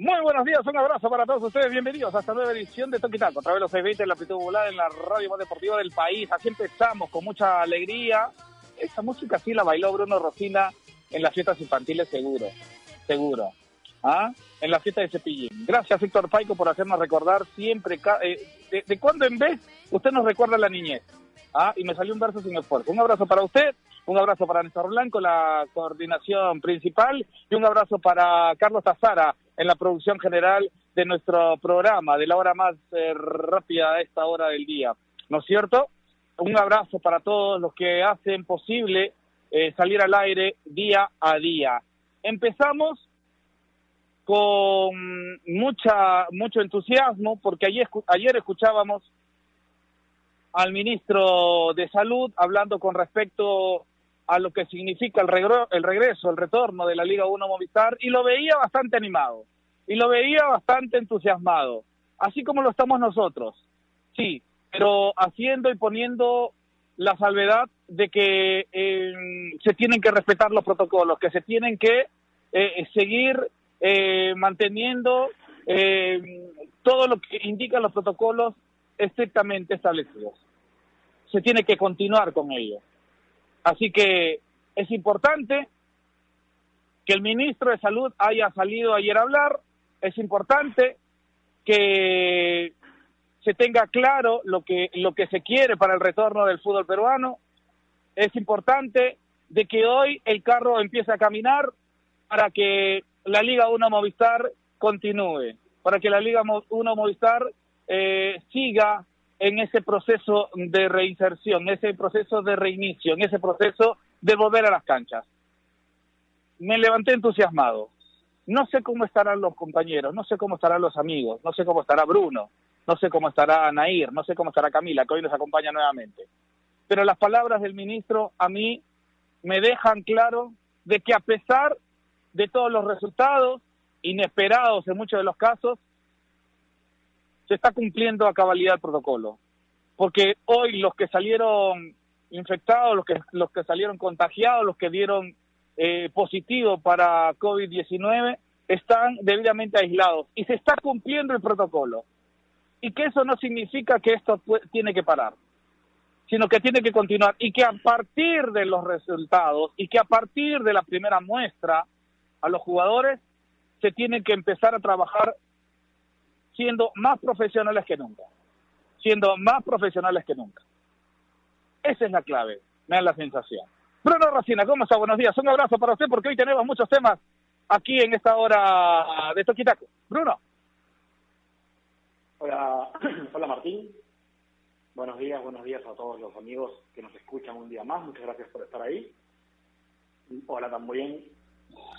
Muy buenos días, un abrazo para todos ustedes. Bienvenidos a esta nueva edición de Toquitaco, a través de los 620 en la amplitud volada en la radio más deportiva del país. Así empezamos con mucha alegría. Esa música sí la bailó Bruno Rosina en las fiestas infantiles, seguro. Seguro. ¿Ah? En la fiesta de Cepillín. Gracias, Víctor Paico, por hacernos recordar siempre, eh, de, de cuando en vez usted nos recuerda la niñez. ¿Ah? Y me salió un verso sin esfuerzo. Un abrazo para usted un abrazo para Néstor Blanco, la coordinación principal, y un abrazo para Carlos Azara en la producción general de nuestro programa, de la hora más eh, rápida a esta hora del día. ¿No es cierto? Un abrazo para todos los que hacen posible eh, salir al aire día a día. Empezamos con mucha mucho entusiasmo porque ayer, ayer escuchábamos al ministro de Salud hablando con respecto a lo que significa el, el regreso, el retorno de la Liga 1 Movistar y lo veía bastante animado y lo veía bastante entusiasmado, así como lo estamos nosotros. Sí, pero haciendo y poniendo la salvedad de que eh, se tienen que respetar los protocolos, que se tienen que eh, seguir eh, manteniendo todo lo que indican los protocolos estrictamente establecidos. Se tiene que continuar con ello. Así que es importante que el ministro de Salud haya salido ayer a hablar, es importante que se tenga claro lo que, lo que se quiere para el retorno del fútbol peruano, es importante de que hoy el carro empiece a caminar para que la Liga 1 Movistar continúe, para que la Liga 1 Movistar eh, siga en ese proceso de reinserción, en ese proceso de reinicio, en ese proceso de volver a las canchas. Me levanté entusiasmado. No sé cómo estarán los compañeros, no sé cómo estarán los amigos, no sé cómo estará Bruno, no sé cómo estará Nair, no sé cómo estará Camila, que hoy nos acompaña nuevamente. Pero las palabras del ministro a mí me dejan claro de que a pesar de todos los resultados inesperados en muchos de los casos, se está cumpliendo a cabalidad el protocolo. Porque hoy los que salieron infectados, los que, los que salieron contagiados, los que dieron eh, positivo para COVID-19, están debidamente aislados y se está cumpliendo el protocolo. Y que eso no significa que esto tiene que parar, sino que tiene que continuar y que a partir de los resultados y que a partir de la primera muestra a los jugadores se tiene que empezar a trabajar siendo más profesionales que nunca, siendo más profesionales que nunca. Esa es la clave, me da la sensación. Bruno Racina, ¿cómo está? Buenos días. Un abrazo para usted porque hoy tenemos muchos temas aquí en esta hora de Toquitaco. Bruno. Hola, hola Martín. Buenos días, buenos días a todos los amigos que nos escuchan un día más. Muchas gracias por estar ahí. Hola también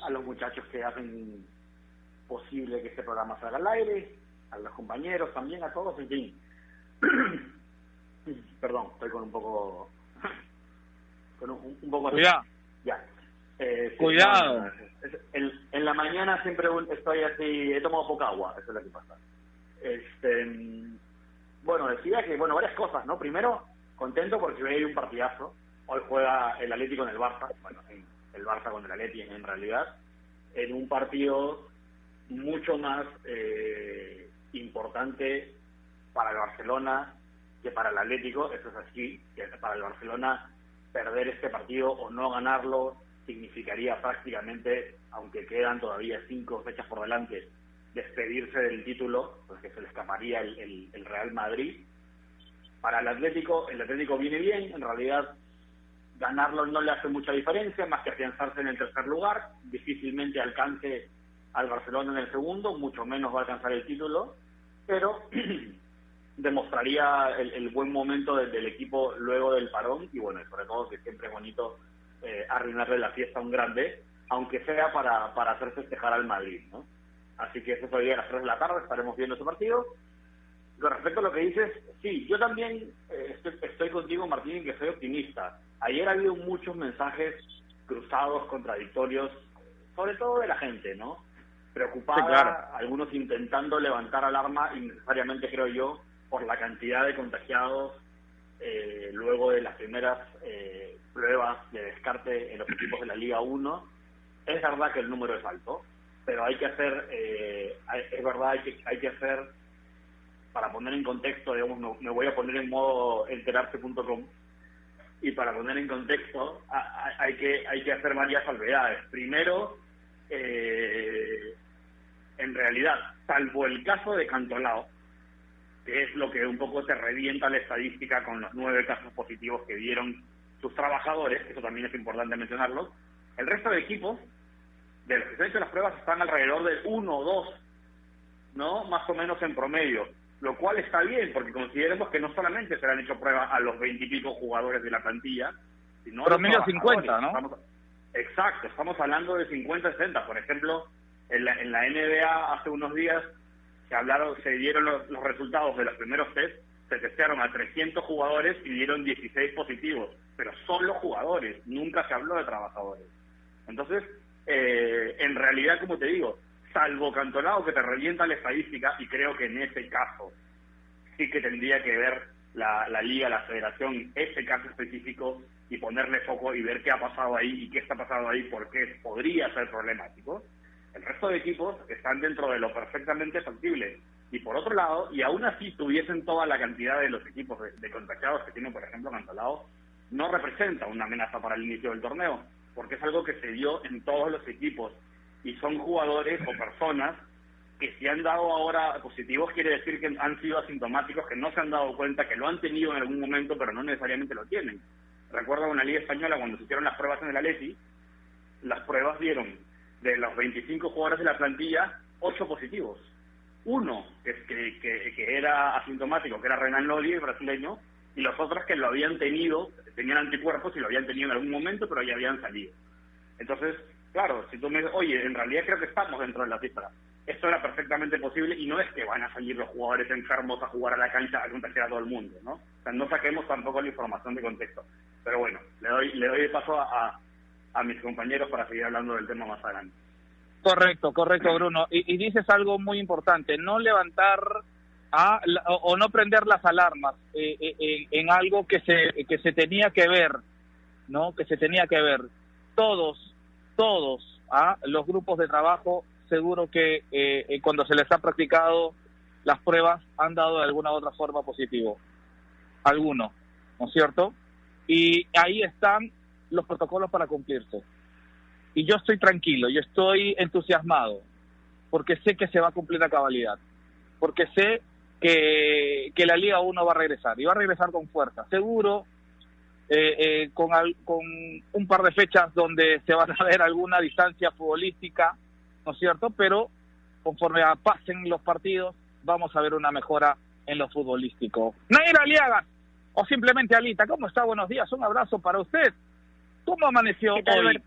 a los muchachos que hacen posible que este programa salga al aire, a los compañeros también, a todos, en fin. Perdón, estoy con un poco... con un, poco... Cuidado. Ya. Eh, Cuidado. en, la mañana siempre estoy así, he tomado poca agua, eso es lo que pasa. Este, bueno, decía que, bueno, varias cosas, ¿no? Primero, contento porque hoy hay un partidazo. Hoy juega el Atlético en el Barça, bueno, el Barça con el Atlético en realidad, en un partido mucho más eh, importante para el Barcelona que para el Atlético, eso es así, que para el Barcelona perder este partido o no ganarlo significaría prácticamente, aunque quedan todavía cinco fechas por delante, despedirse del título, porque se le escaparía el, el Real Madrid. Para el Atlético, el Atlético viene bien, en realidad ganarlo no le hace mucha diferencia, más que afianzarse en el tercer lugar, difícilmente alcance al Barcelona en el segundo, mucho menos va a alcanzar el título, pero demostraría el, buen momento del, equipo luego del parón y bueno, sobre todo que siempre es bonito eh, arruinarle la fiesta a un grande, aunque sea para, para hacer festejar al Madrid, ¿no? Así que eso es hoy a las 3 de la tarde, estaremos viendo ese partido. Con respecto a lo que dices, sí, yo también eh, estoy, estoy, contigo, Martín, que soy optimista. Ayer ha habido muchos mensajes cruzados, contradictorios, sobre todo de la gente, ¿no? Preocupada, algunos intentando levantar alarma innecesariamente, creo yo, por la cantidad de contagiados eh, luego de las primeras eh, pruebas de descarte en los equipos de la Liga 1. es verdad que el número es alto, pero hay que hacer, eh, es verdad, hay que, hay que hacer, para poner en contexto, digamos, me voy a poner en modo enterarse.com, y para poner en contexto hay que hay que hacer varias salvedades. Primero, eh, en realidad, salvo el caso de Cantolao, que es lo que un poco te revienta la estadística con los nueve casos positivos que dieron sus trabajadores, eso también es importante mencionarlo, el resto de equipos de los que se han hecho las pruebas están alrededor de uno o dos, ¿no? Más o menos en promedio lo cual está bien, porque consideremos que no solamente se le han hecho pruebas a los veintipico jugadores de la plantilla, sino a los 50, ¿no? exacto, estamos hablando de 50, 60. Por ejemplo, en la, en la NBA hace unos días se hablaron, se dieron los, resultados de los primeros test, se testearon a 300 jugadores y dieron 16 positivos, pero solo jugadores, nunca se habló de trabajadores. Entonces, eh, en realidad, como te digo, salvo Cantonado que te revienta la estadística, y creo que en ese caso sí que tendría que ver la, la liga, la federación, ese caso específico y ponerle foco y ver qué ha pasado ahí y qué está pasando ahí, porque podría ser problemático. El resto de equipos están dentro de lo perfectamente factible. Y por otro lado, y aún así tuviesen toda la cantidad de los equipos de, de contagiados que tiene, por ejemplo, Cantolao, no representa una amenaza para el inicio del torneo, porque es algo que se dio en todos los equipos y son jugadores o personas que si han dado ahora positivos quiere decir que han sido asintomáticos, que no se han dado cuenta, que lo han tenido en algún momento, pero no necesariamente lo tienen. Recuerdo una liga española cuando se hicieron las pruebas en el Aleti, las pruebas dieron de los 25 jugadores de la plantilla, 8 positivos. Uno que, que, que, era asintomático, que era Renan Lodi, el brasileño, y los otros que lo habían tenido, tenían anticuerpos y lo habían tenido en algún momento, pero ya habían salido. Entonces, Claro, si tú me dices, oye, en realidad creo que estamos dentro de la cifra. Esto era perfectamente posible y no es que van a salir los jugadores enfermos a jugar a la cancha a contagiar a todo el mundo, ¿no? O sea, no saquemos tampoco la información de contexto. Pero bueno, le doy, le doy paso a, a, mis compañeros para seguir hablando del tema más adelante. Correcto, correcto, Bruno. Y, dices algo muy importante, no levantar a, o, no prender las alarmas eh, eh, en algo que se, que se tenía que ver, ¿no? Que se tenía que ver. Todos todos a los grupos de trabajo, seguro que eh, eh, cuando se les ha practicado las pruebas han dado de alguna u otra forma positivo. Algunos, ¿no es cierto? Y ahí están los protocolos para cumplirse. Y yo estoy tranquilo, yo estoy entusiasmado, porque sé que se va a cumplir la cabalidad, porque sé que, que la Liga 1 va a regresar, y va a regresar con fuerza. Seguro eh, eh, con, con un par de fechas donde se va a ver alguna distancia futbolística, ¿no es cierto? Pero conforme pasen los partidos, vamos a ver una mejora en lo futbolístico. Nair Aliaga, o simplemente Alita, ¿cómo está? Buenos días, un abrazo para usted. ¿Cómo amaneció hoy?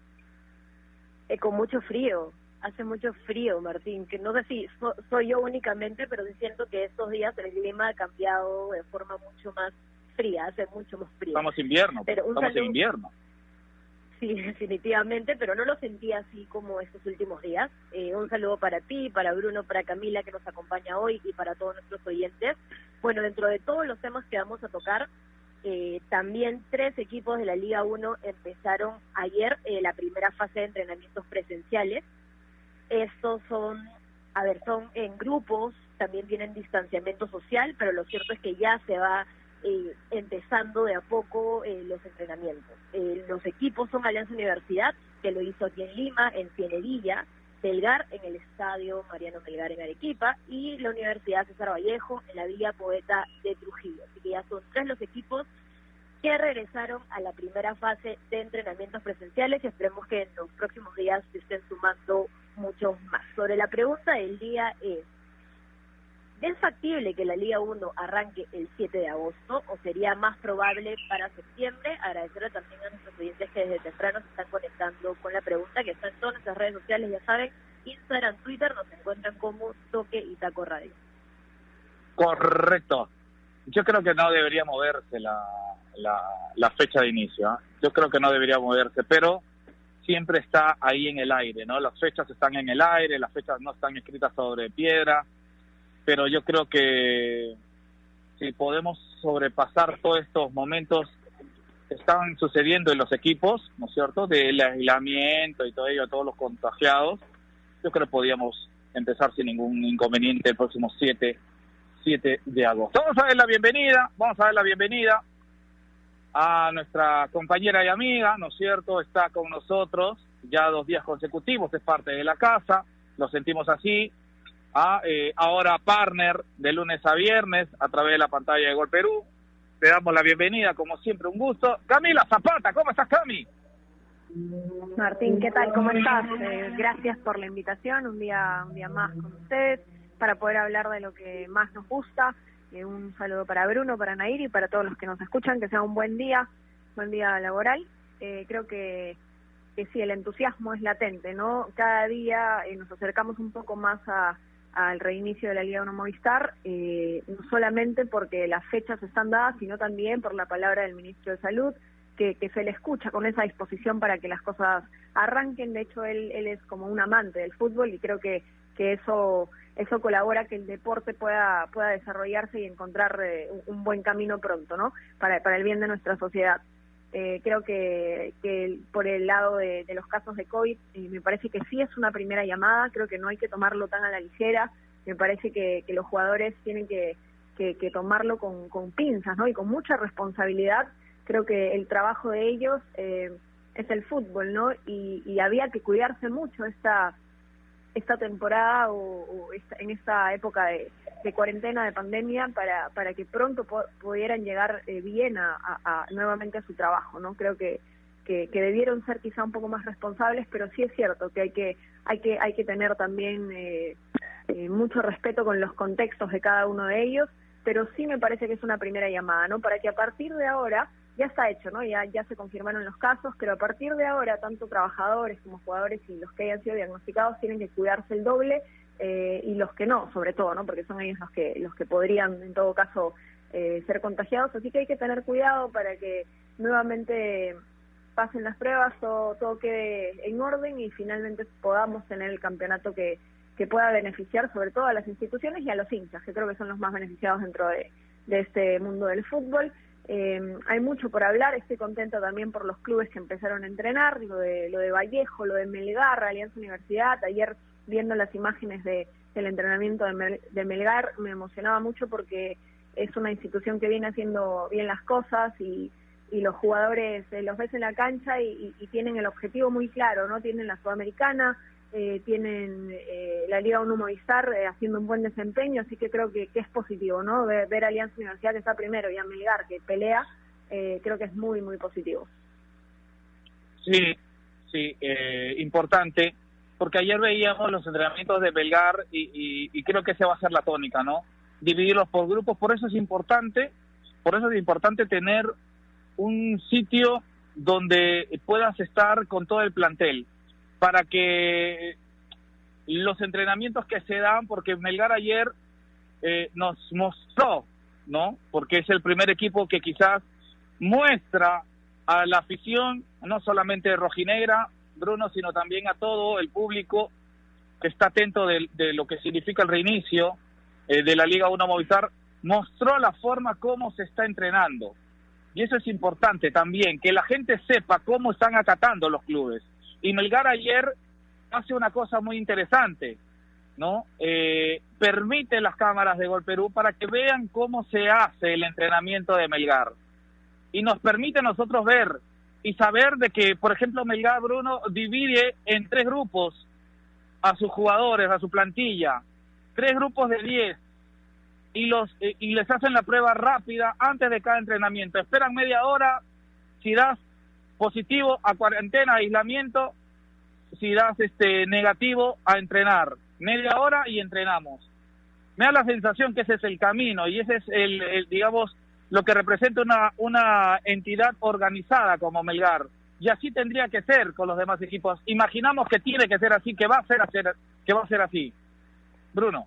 Eh, con mucho frío, hace mucho frío, Martín, que no sé si soy yo únicamente, pero siento que estos días el clima ha cambiado de forma mucho más fría, hace mucho más frío. Estamos invierno, pero estamos en invierno. Sí, definitivamente, pero no lo sentí así como estos últimos días. Eh, un saludo para ti, para Bruno, para Camila que nos acompaña hoy y para todos nuestros oyentes. Bueno, dentro de todos los temas que vamos a tocar, eh, también tres equipos de la Liga 1 empezaron ayer eh, la primera fase de entrenamientos presenciales. Estos son, a ver, son en grupos, también tienen distanciamiento social, pero lo cierto es que ya se va eh, empezando de a poco eh, los entrenamientos. Eh, los equipos son Alianza Universidad, que lo hizo aquí en Lima, en Cienevilla, Belgar en el estadio Mariano Belgar en Arequipa y la Universidad César Vallejo en la Villa Poeta de Trujillo. Así que ya son tres los equipos que regresaron a la primera fase de entrenamientos presenciales y esperemos que en los próximos días se estén sumando muchos más. Sobre la pregunta del día es, ¿Es factible que la Liga 1 arranque el 7 de agosto o sería más probable para septiembre? Agradecerle también a nuestros oyentes que desde temprano se están conectando con la pregunta que está en todas nuestras redes sociales, ya saben, Instagram, Twitter, nos encuentran como Toque y Taco Radio. Correcto. Yo creo que no debería moverse la, la, fecha de inicio. ¿ah? Yo creo que no debería moverse, pero siempre está ahí en el aire, ¿no? Las fechas están en el aire, las fechas no están escritas sobre piedra pero yo creo que si podemos sobrepasar todos estos momentos están sucediendo en los equipos, ¿no es cierto?, del aislamiento y todo ello, todos los contagiados, yo creo que podíamos empezar sin ningún inconveniente el próximo 7, 7 de agosto. Vamos a dar la bienvenida, vamos a dar la bienvenida a nuestra compañera y amiga, ¿no es cierto?, está con nosotros ya dos días consecutivos, es parte de la casa, lo sentimos así, a, eh, ahora partner de lunes a viernes a través de la pantalla de Gol Perú. Te damos la bienvenida, como siempre, un gusto. Camila Zapata, ¿cómo estás, Cami? Martín, ¿qué tal? ¿Cómo estás? Eh, gracias por la invitación, un día, un día más con ustedes, para poder hablar de lo que más nos gusta. Eh, un saludo para Bruno, para Nair y para todos los que nos escuchan, que sea un buen día, buen día laboral. Eh, creo que, que sí, el entusiasmo es latente, ¿no? Cada día nos acercamos un poco más a, al reinicio de la Liga 1 Movistar, no solamente porque las fechas están dadas, sino también por la palabra del ministro de Salud, que, se le escucha con esa disposición para que las cosas arranquen. De hecho, él, él es como un amante del fútbol y creo que, que eso eso colabora que el deporte pueda pueda desarrollarse y encontrar eh, un buen camino pronto, ¿no? Para, para el bien de nuestra sociedad. Eh, creo que, que por el lado de, los casos de COVID, eh, me parece que sí es una primera llamada, creo que no hay que tomarlo tan a la ligera, me parece que, que los jugadores tienen que, que, que tomarlo con, con pinzas ¿no? y con mucha responsabilidad creo que el trabajo de ellos eh, es el fútbol, ¿no? Y, había que cuidarse mucho esta esta temporada o, en esta época de, cuarentena, de pandemia, para, para que pronto pudieran llegar eh, bien a, nuevamente a su trabajo, ¿no? Creo que, que, debieron ser quizá un poco más responsables, pero sí es cierto que hay que hay que hay que tener también eh, mucho respeto con los contextos de cada uno de ellos, pero sí me parece que es una primera llamada, ¿no? Para que a partir de ahora ya está hecho, ¿no? Ya, ya se confirmaron los casos, pero a partir de ahora, tanto trabajadores como jugadores y los que hayan sido diagnosticados tienen que cuidarse el doble eh, y los que no, sobre todo, ¿no? Porque son ellos los que, los que podrían, en todo caso, eh, ser contagiados. Así que hay que tener cuidado para que nuevamente pasen las pruebas, todo, todo quede en orden y finalmente podamos tener el campeonato que, que pueda beneficiar sobre todo a las instituciones y a los hinchas, que creo que son los más beneficiados dentro de, de este mundo del fútbol. Eh, hay mucho por hablar, estoy contenta también por los clubes que empezaron a entrenar, lo de, lo de Vallejo, lo de Melgar, Alianza Universidad, ayer viendo las imágenes de, del entrenamiento de, Melgar me emocionaba mucho porque es una institución que viene haciendo bien las cosas y, y los jugadores eh, los ves en la cancha y, tienen el objetivo muy claro, ¿no? Tienen la Sudamericana, eh, tienen eh, la Liga 1 Movistar eh, haciendo un buen desempeño, así que creo que, es positivo, ¿no? Ver, Alianza Universidad que está primero y a Melgar que pelea, creo que es muy, muy positivo. Sí, sí, importante, porque ayer veíamos los entrenamientos de Belgar y, y, creo que esa va a ser la tónica, ¿no? Dividirlos por grupos, por eso es importante, por eso es importante tener un sitio donde puedas estar con todo el plantel para que los entrenamientos que se dan, porque Melgar ayer eh, nos mostró, ¿no? Porque es el primer equipo que quizás muestra a la afición, no solamente rojinegra, Bruno, sino también a todo el público que está atento de, lo que significa el reinicio eh, de la Liga 1 Movistar, mostró la forma como se está entrenando. Y eso es importante también, que la gente sepa cómo están acatando los clubes. Y Melgar ayer hace una cosa muy interesante, ¿no? Eh, permite las cámaras de Gol Perú para que vean cómo se hace el entrenamiento de Melgar. Y nos permite a nosotros ver y saber de que, por ejemplo, Melgar Bruno divide en tres grupos a sus jugadores, a su plantilla, tres grupos de diez, y los y les hacen la prueba rápida antes de cada entrenamiento. Esperan media hora, si das positivo a cuarentena, aislamiento, si das este negativo a entrenar. Media hora y entrenamos. Me da la sensación que ese es el camino y ese es el, digamos, lo que representa una, una entidad organizada como Melgar. Y así tendría que ser con los demás equipos. Imaginamos que tiene que ser así, que va a ser, que va a ser así. Bruno.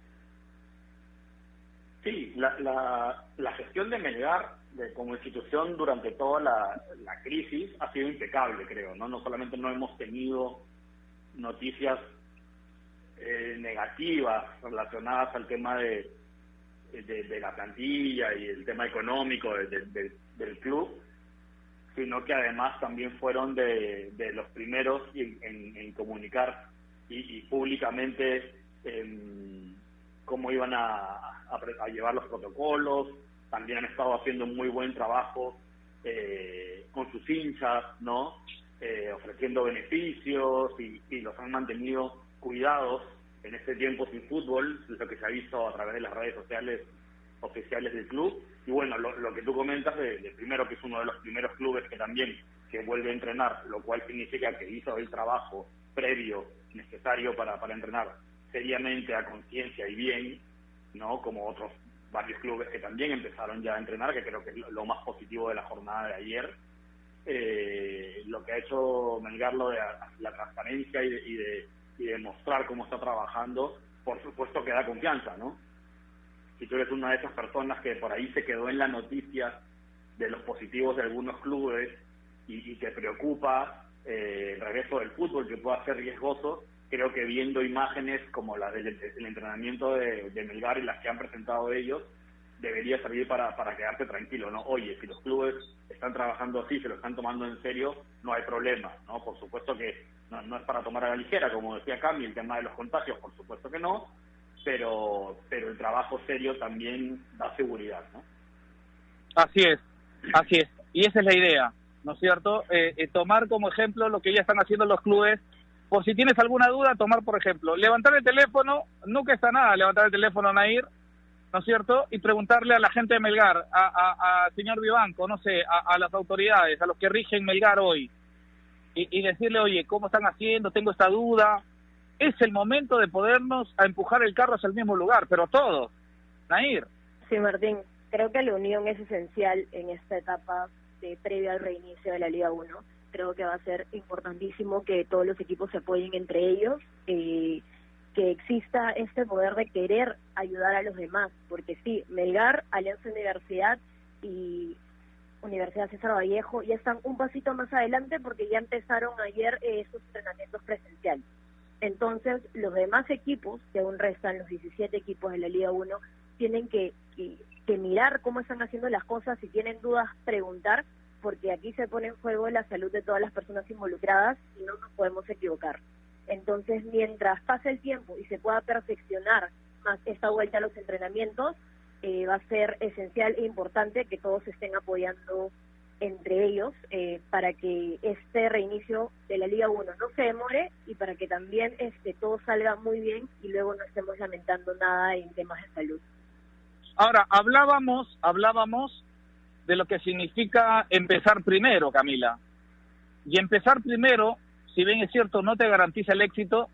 Sí, la, la, la gestión de Melgar como institución durante toda la, crisis ha sido impecable, creo. No, no solamente no hemos tenido noticias eh, negativas relacionadas al tema de, de, la plantilla y el tema económico del club, sino que además también fueron de, los primeros en, comunicar y, públicamente em, cómo iban a, llevar los protocolos, también han estado haciendo muy buen trabajo eh, con sus hinchas, ¿no? Eh, ofreciendo beneficios y, y, los han mantenido cuidados en este tiempo sin fútbol, lo que se ha visto a través de las redes sociales oficiales del club. Y bueno, lo, que tú comentas de, primero que es uno de los primeros clubes que también que vuelve a entrenar, lo cual significa que hizo el trabajo previo necesario para, para entrenar seriamente a conciencia y bien, ¿no? Como otros varios clubes que también empezaron ya a entrenar, que creo que es lo más positivo de la jornada de ayer. Eh, lo que ha hecho Melgar lo de la transparencia y y de, y de mostrar cómo está trabajando, por supuesto que da confianza, ¿no? si tú eres una de esas personas que por ahí se quedó en la noticia de los positivos de algunos clubes y, te preocupa eh, el regreso del fútbol que pueda ser riesgoso, creo que viendo imágenes como las del, entrenamiento de, Melgar y las que han presentado ellos, debería servir para, para quedarte tranquilo, ¿no? Oye, si los clubes están trabajando así, se lo están tomando en serio, no hay problema, ¿no? Por supuesto que no, no es para tomar a la ligera, como decía Cami, el tema de los contagios, por supuesto que no, pero, pero el trabajo serio también da seguridad, ¿no? Así es, así es. Y esa es la idea, ¿no es cierto? Eh, eh, tomar como ejemplo lo que ya están haciendo los clubes. Por si tienes alguna duda, tomar por ejemplo, levantar el teléfono, nunca está nada levantar el teléfono, Nair, ¿no es cierto? Y preguntarle a la gente de Melgar, a, a, señor Vivanco, no sé, a, las autoridades, a los que rigen Melgar hoy, y, decirle, oye, ¿cómo están haciendo? Tengo esta duda, es el momento de podernos a empujar el carro hacia el mismo lugar, pero todos. Nair. Sí, Martín, creo que la unión es esencial en esta etapa de previa al reinicio de la Liga 1. Creo que va a ser importantísimo que todos los equipos se apoyen entre ellos, eh, que exista este poder de querer ayudar a los demás, porque sí, Melgar, Alianza Universidad y Universidad César Vallejo ya están un pasito más adelante porque ya empezaron ayer eh, sus entrenamientos presenciales. Entonces, los demás equipos, que aún restan los 17 equipos de la Liga 1, tienen que, que, mirar cómo están haciendo las cosas, si tienen dudas, preguntar, porque aquí se pone en juego la salud de todas las personas involucradas y no nos podemos equivocar. Entonces, mientras pase el tiempo y se pueda perfeccionar más esta vuelta a los entrenamientos, eh, va a ser esencial e importante que todos estén apoyando entre ellos eh, para que este reinicio de la Liga 1 no se demore y para que también este todo salga muy bien y luego no estemos lamentando nada en temas de salud. Ahora, hablábamos, hablábamos de lo que significa empezar primero, Camila. Y empezar primero, si bien es cierto, no te garantiza el éxito,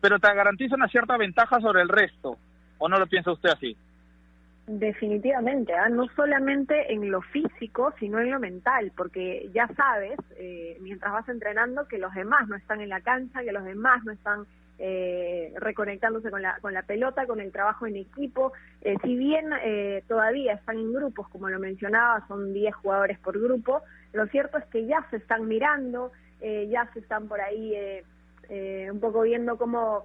pero te garantiza una cierta ventaja sobre el resto. ¿O no lo piensa usted así? Definitivamente, ¿ah? no solamente en lo físico, sino en lo mental, porque ya sabes, eh, mientras vas entrenando, que los demás no están en la cancha, que los demás no están eh, reconectándose con la, con la pelota, con el trabajo en equipo. Eh, si bien eh, todavía están en grupos, como lo mencionaba, son 10 jugadores por grupo, lo cierto es que ya se están mirando, eh, ya se están por ahí un poco viendo cómo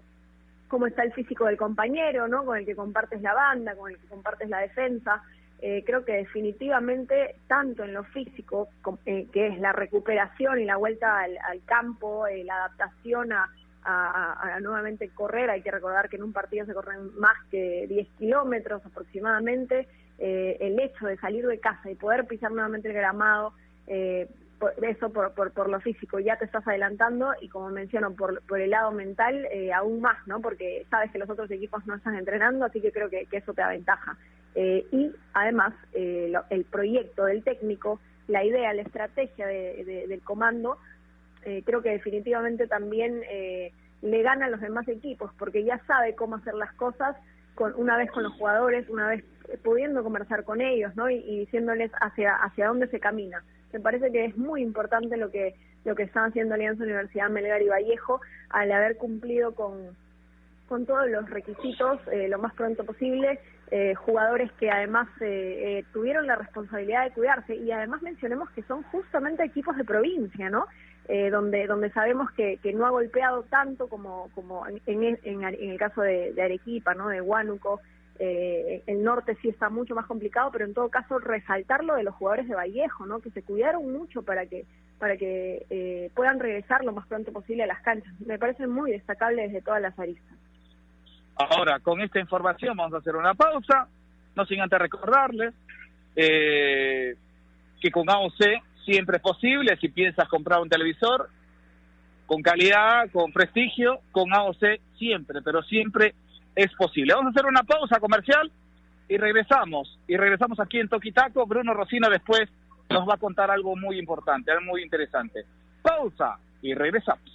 cómo está el físico del compañero, ¿no? Con el que compartes la banda, con el que compartes la defensa. Eh, creo que definitivamente, tanto en lo físico, eh, que es la recuperación y la vuelta al, campo, eh, la adaptación a, nuevamente correr, hay que recordar que en un partido se corren más que 10 kilómetros aproximadamente, el hecho de salir de casa y poder pisar nuevamente el gramado, eso por, por, por, lo físico ya te estás adelantando y como menciono por, por el lado mental eh, aún más, ¿no? Porque sabes que los otros equipos no están entrenando, así que creo que, eso te aventaja. Eh, y además eh, el proyecto del técnico, la idea, la estrategia de, del comando, creo que definitivamente también le gana a los demás equipos porque ya sabe cómo hacer las cosas con, una vez con los jugadores, una vez pudiendo conversar con ellos, ¿no? Y, diciéndoles hacia hacia dónde se camina me parece que es muy importante lo que lo que están haciendo Alianza Universidad Melgar y Vallejo al haber cumplido con, con todos los requisitos eh, lo más pronto posible, eh, jugadores que además eh, tuvieron la responsabilidad de cuidarse y además mencionemos que son justamente equipos de provincia, ¿no? Donde donde sabemos que, que no ha golpeado tanto como como en, en, el caso de, de Arequipa, ¿no? De Huánuco, eh, el norte sí está mucho más complicado, pero en todo caso resaltar lo de los jugadores de Vallejo, ¿no? Que se cuidaron mucho para que para que eh, puedan regresar lo más pronto posible a las canchas. Me parece muy destacable desde todas las aristas. Ahora, con esta información vamos a hacer una pausa, no sin antes recordarles eh, que con AOC siempre es posible, si piensas comprar un televisor con calidad, con prestigio, con AOC siempre, pero siempre es posible. Vamos a hacer una pausa comercial y regresamos. Y regresamos aquí en Toquitaco. Bruno Rocina después nos va a contar algo muy importante, algo muy interesante. Pausa y regresamos.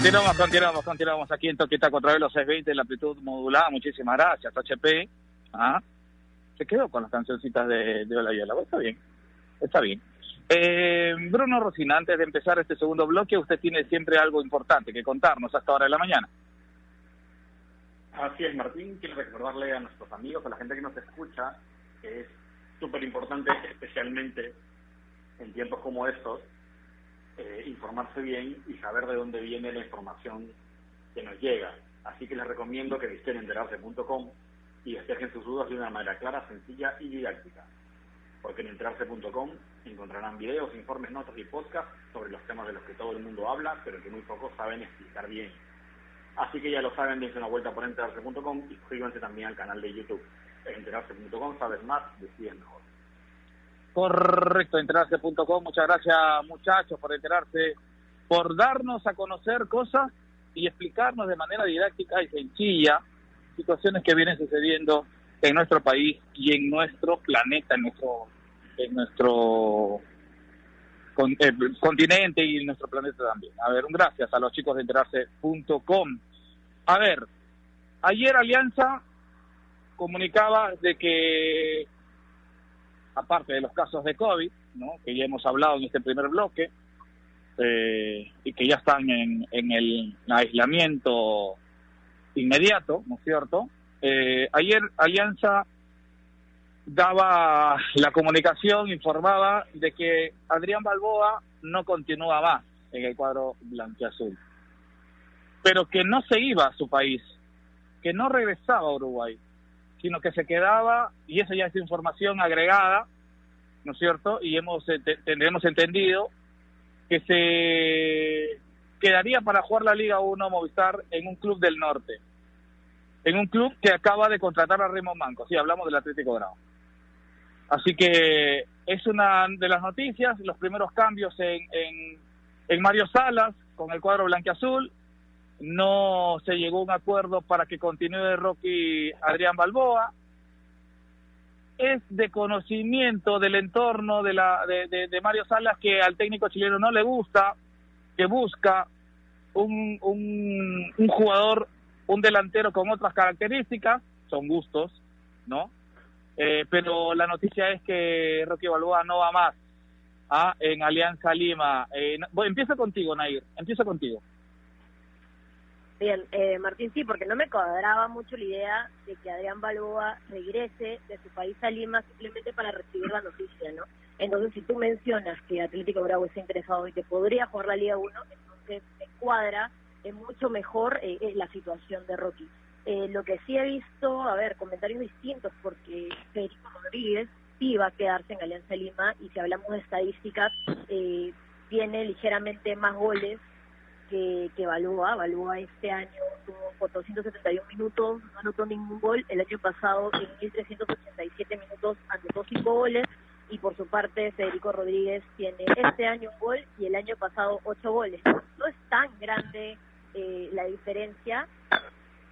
Continuamos, continuamos, continuamos aquí en Toquita contra los 620 en la amplitud modulada. Muchísimas gracias, HP. ¿Ah? Se quedó con las cancioncitas de, de Olayela. Está bien, está bien. Eh, Bruno Rocina, antes de empezar este segundo bloque, usted tiene siempre algo importante que contarnos hasta ahora de la mañana. Así es, Martín. Quiero recordarle a nuestros amigos, a la gente que nos escucha, que es súper importante, especialmente en tiempos como estos, eh, informarse bien y saber de dónde viene la información que nos llega. Así que les recomiendo que visiten enterarse.com y despejen sus dudas de una manera clara, sencilla y didáctica. Porque en enterarse.com encontrarán videos, informes, notas y podcasts sobre los temas de los que todo el mundo habla, pero que muy pocos saben explicar bien. Así que ya lo saben, dense una vuelta por enterarse.com y suscríbanse también al canal de YouTube. En enterarse.com sabes más, decides mejor. Correcto, enterarse.com. Muchas gracias, muchachos, por enterarse, por darnos a conocer cosas y explicarnos de manera didáctica y sencilla situaciones que vienen sucediendo en nuestro país y en nuestro planeta, en nuestro, en nuestro eh, continente y en nuestro planeta también. A ver, un gracias a los chicos de enterarse.com. A ver, ayer Alianza comunicaba de que aparte de los casos de COVID, que ya hemos hablado en este primer bloque, eh, y que ya están en, el aislamiento inmediato, ¿no es cierto? Eh, ayer Alianza daba la comunicación, informaba de que Adrián Balboa no continúa más en el cuadro blanquiazul, pero que no se iba a su país, que no regresaba a Uruguay, sino que se quedaba, y eso ya es información agregada, ¿no es cierto? Y hemos eh, tendremos entendido que se quedaría para jugar la Liga 1 Movistar en un club del norte, en un club que acaba de contratar a Raymond Manco, sí, hablamos del Atlético Grau. Así que es una de las noticias, los primeros cambios en, en, en Mario Salas con el cuadro blanquiazul, no se llegó a un acuerdo para que continúe Rocky Adrián Balboa. Es de conocimiento del entorno de, la, de, de, Mario Salas que al técnico chileno no le gusta, que busca un, un, un jugador, un delantero con otras características, son gustos, ¿no? Eh, pero la noticia es que Rocky Balboa no va más ¿ah? en Alianza Lima. Eh, empiezo contigo, Nair, empiezo contigo. Bien, eh, Martín, sí, porque no me cuadraba mucho la idea de que Adrián Balboa regrese de su país a Lima simplemente para recibir la noticia, ¿no? Entonces, si tú mencionas que Atlético Bravo está interesado y que podría jugar la Liga 1, entonces me cuadra es mucho mejor eh, la situación de Rocky. Eh, lo que sí he visto, a ver, comentarios distintos, porque Federico Rodríguez sí va a quedarse en Alianza Lima y si hablamos de estadísticas, eh, tiene ligeramente más goles que, que Balúa. Balúa este año tuvo 471 minutos, no anotó ningún gol. El año pasado, en 1.387 minutos, anotó 5 goles. Y por su parte, Federico Rodríguez tiene este año un gol y el año pasado 8 goles. No es tan grande eh, la diferencia,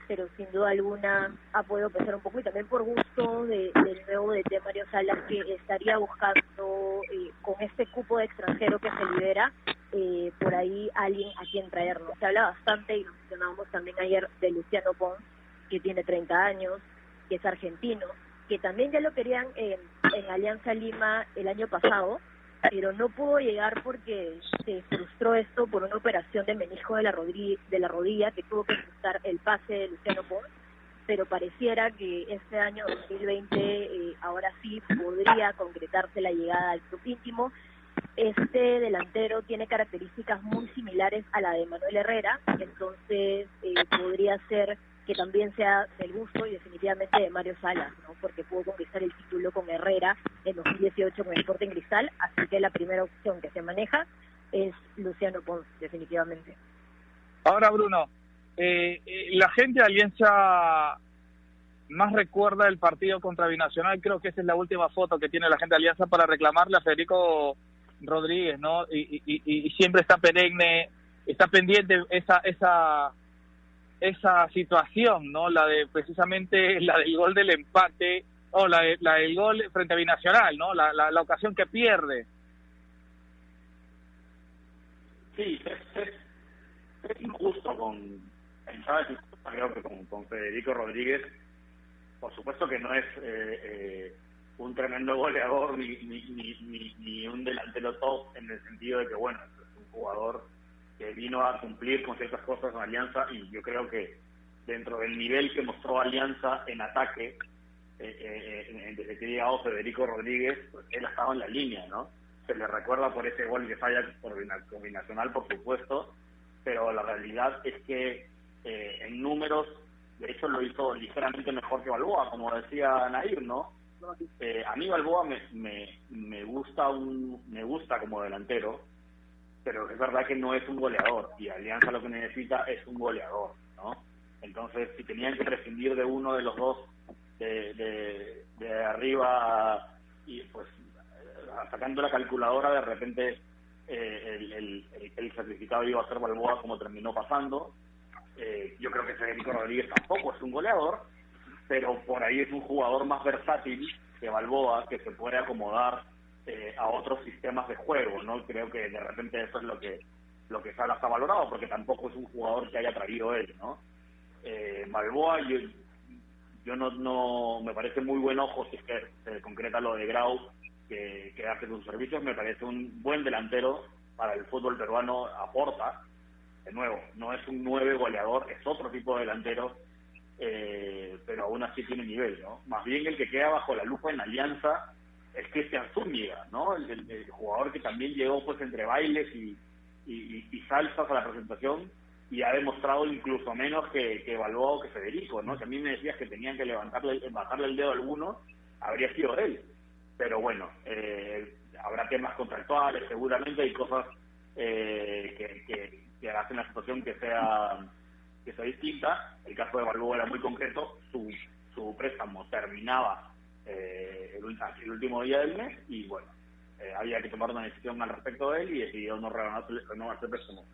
pero sin duda alguna ha podido pesar un poco y también por gusto de, del nuevo de Mario Salas que estaría buscando eh, con este cupo de extranjero que se libera eh, por ahí alguien a quien traernos. Se habla bastante y lo mencionábamos también ayer de Luciano Pons que tiene 30 años, que es argentino, que también ya lo querían en Alianza Lima el año pasado, pero no pudo llegar porque se frustró esto por una operación de menisco de la, rodilla, de la rodilla que tuvo que ajustar el pase de Luciano Pons, pero pareciera que este año 2020 eh, ahora sí podría concretarse la llegada al club íntimo. Este delantero tiene características muy similares a la de Manuel Herrera, entonces eh, podría ser que también sea del gusto y definitivamente de Mario Salas, ¿no? porque pudo conquistar el título con Herrera en 2018 con el Sporting Cristal, así que la primera opción que se maneja es Luciano Pons, definitivamente. Ahora, Bruno, eh, eh, la gente de Alianza más recuerda el partido contra Binacional, creo que esa es la última foto que tiene la gente de Alianza para reclamarle a Federico Rodríguez, ¿no? Y, y siempre está perenne, está pendiente esa esa esa situación, ¿no? La de precisamente la del gol del empate o la, la del gol frente a Binacional, ¿no? La, la, ocasión que pierde. Sí, es, es, injusto con, ¿sabes? creo que con, Federico Rodríguez, por supuesto que no es eh, eh, un tremendo goleador ni, ni, ni, un delantero top en el sentido de que, bueno, es un jugador que vino a cumplir con ciertas cosas en Alianza y yo creo que dentro del nivel que mostró Alianza en ataque, eh, eh, desde que llegado Federico Rodríguez, pues él ha estado en la línea, ¿no? Se le recuerda por ese gol que falla combinacional, por supuesto, pero la realidad es que eh, en números, de hecho lo hizo ligeramente mejor que Balboa, como decía Nair, ¿no? a mí Balboa me, me, me gusta un me gusta como delantero pero es verdad que no es un goleador y Alianza lo que necesita es un goleador, ¿no? Entonces, si tenían que prescindir de uno de los dos de, arriba y pues sacando la calculadora de repente eh, el, el, el, certificado iba a ser Balboa como terminó pasando. Eh, yo creo que Federico Rodríguez tampoco es un goleador, pero por ahí es un jugador más versátil que Balboa, que se puede acomodar eh, a otros sistemas de juego, ¿no? Creo que de repente eso es lo que lo que Salas ha valorado, porque tampoco es un jugador que haya traído él, ¿no? Eh, Balboa, yo, yo no, no, me parece muy buen ojo si es que se concreta lo de Grau, que, que hace sus servicios, me parece un buen delantero para el fútbol peruano, aporta, de nuevo, no es un nueve goleador, es otro tipo de delantero, eh, pero aún así tiene nivel, ¿no? Más bien el que queda bajo la lupa en Alianza es Cristian Zúñiga, ¿no? El, jugador que también llegó pues entre bailes y, y, salsas a la presentación y ha demostrado incluso menos que, que Balboa que Federico, ¿no? Si a mí me decías que tenían que levantarle, bajarle el dedo a alguno, habría sido él. Pero bueno, eh, habrá temas contractuales, seguramente hay cosas eh, que, hacen la situación que sea que sea distinta. El caso de Balboa era muy concreto, su, su préstamo terminaba eh, el, último día del mes y bueno, eh, había que tomar una decisión al respecto de él y decidió no renovarse el préstamo.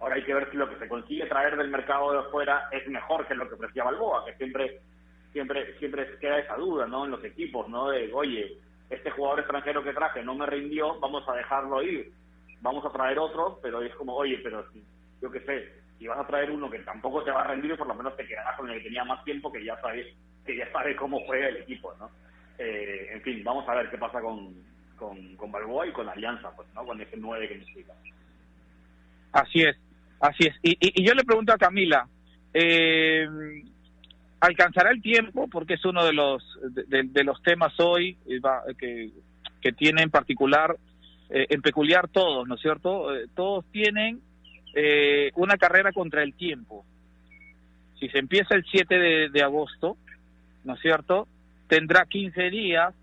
Ahora hay que ver si lo que se consigue traer del mercado de afuera es mejor que lo que ofrecía Balboa, que siempre siempre siempre queda esa duda no en los equipos, ¿no? De, oye, este jugador extranjero que traje no me rindió, vamos a dejarlo ir, vamos a traer otro, pero es como, oye, pero yo qué sé, si vas a traer uno que tampoco te va a rendir, por lo menos te quedarás con el que tenía más tiempo, que ya sabes, que ya sabe cómo juega el equipo, ¿no? Eh, en fin, vamos a ver qué pasa con, con, con Balboa y con Alianza, pues, ¿no? Con ese 9 que necesita. Así es, así es. Y, y, yo le pregunto a Camila, Eh, alcanzará el tiempo, porque es uno de los, de, de los temas hoy eh, que, que tiene en particular, eh, en peculiar todos, ¿no es cierto? Eh, todos tienen eh, una carrera contra el tiempo. Si se empieza el 7 de, agosto, ¿no es cierto? Tendrá 15 días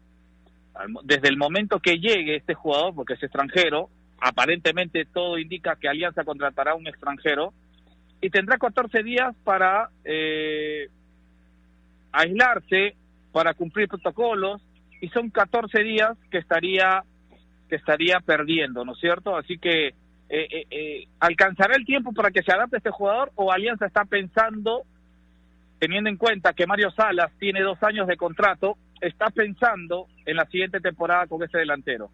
desde el momento que llegue este jugador, porque es extranjero, aparentemente todo indica que Alianza contratará a un extranjero, y tendrá 14 días para eh, aislarse, para cumplir protocolos, y son 14 días que estaría que estaría perdiendo, ¿no es cierto? Así que eh, eh, eh, alcanzará el tiempo para que se adapte este jugador o Alianza está pensando, teniendo en cuenta que Mario Salas tiene dos años de contrato, está pensando en la siguiente temporada con este delantero.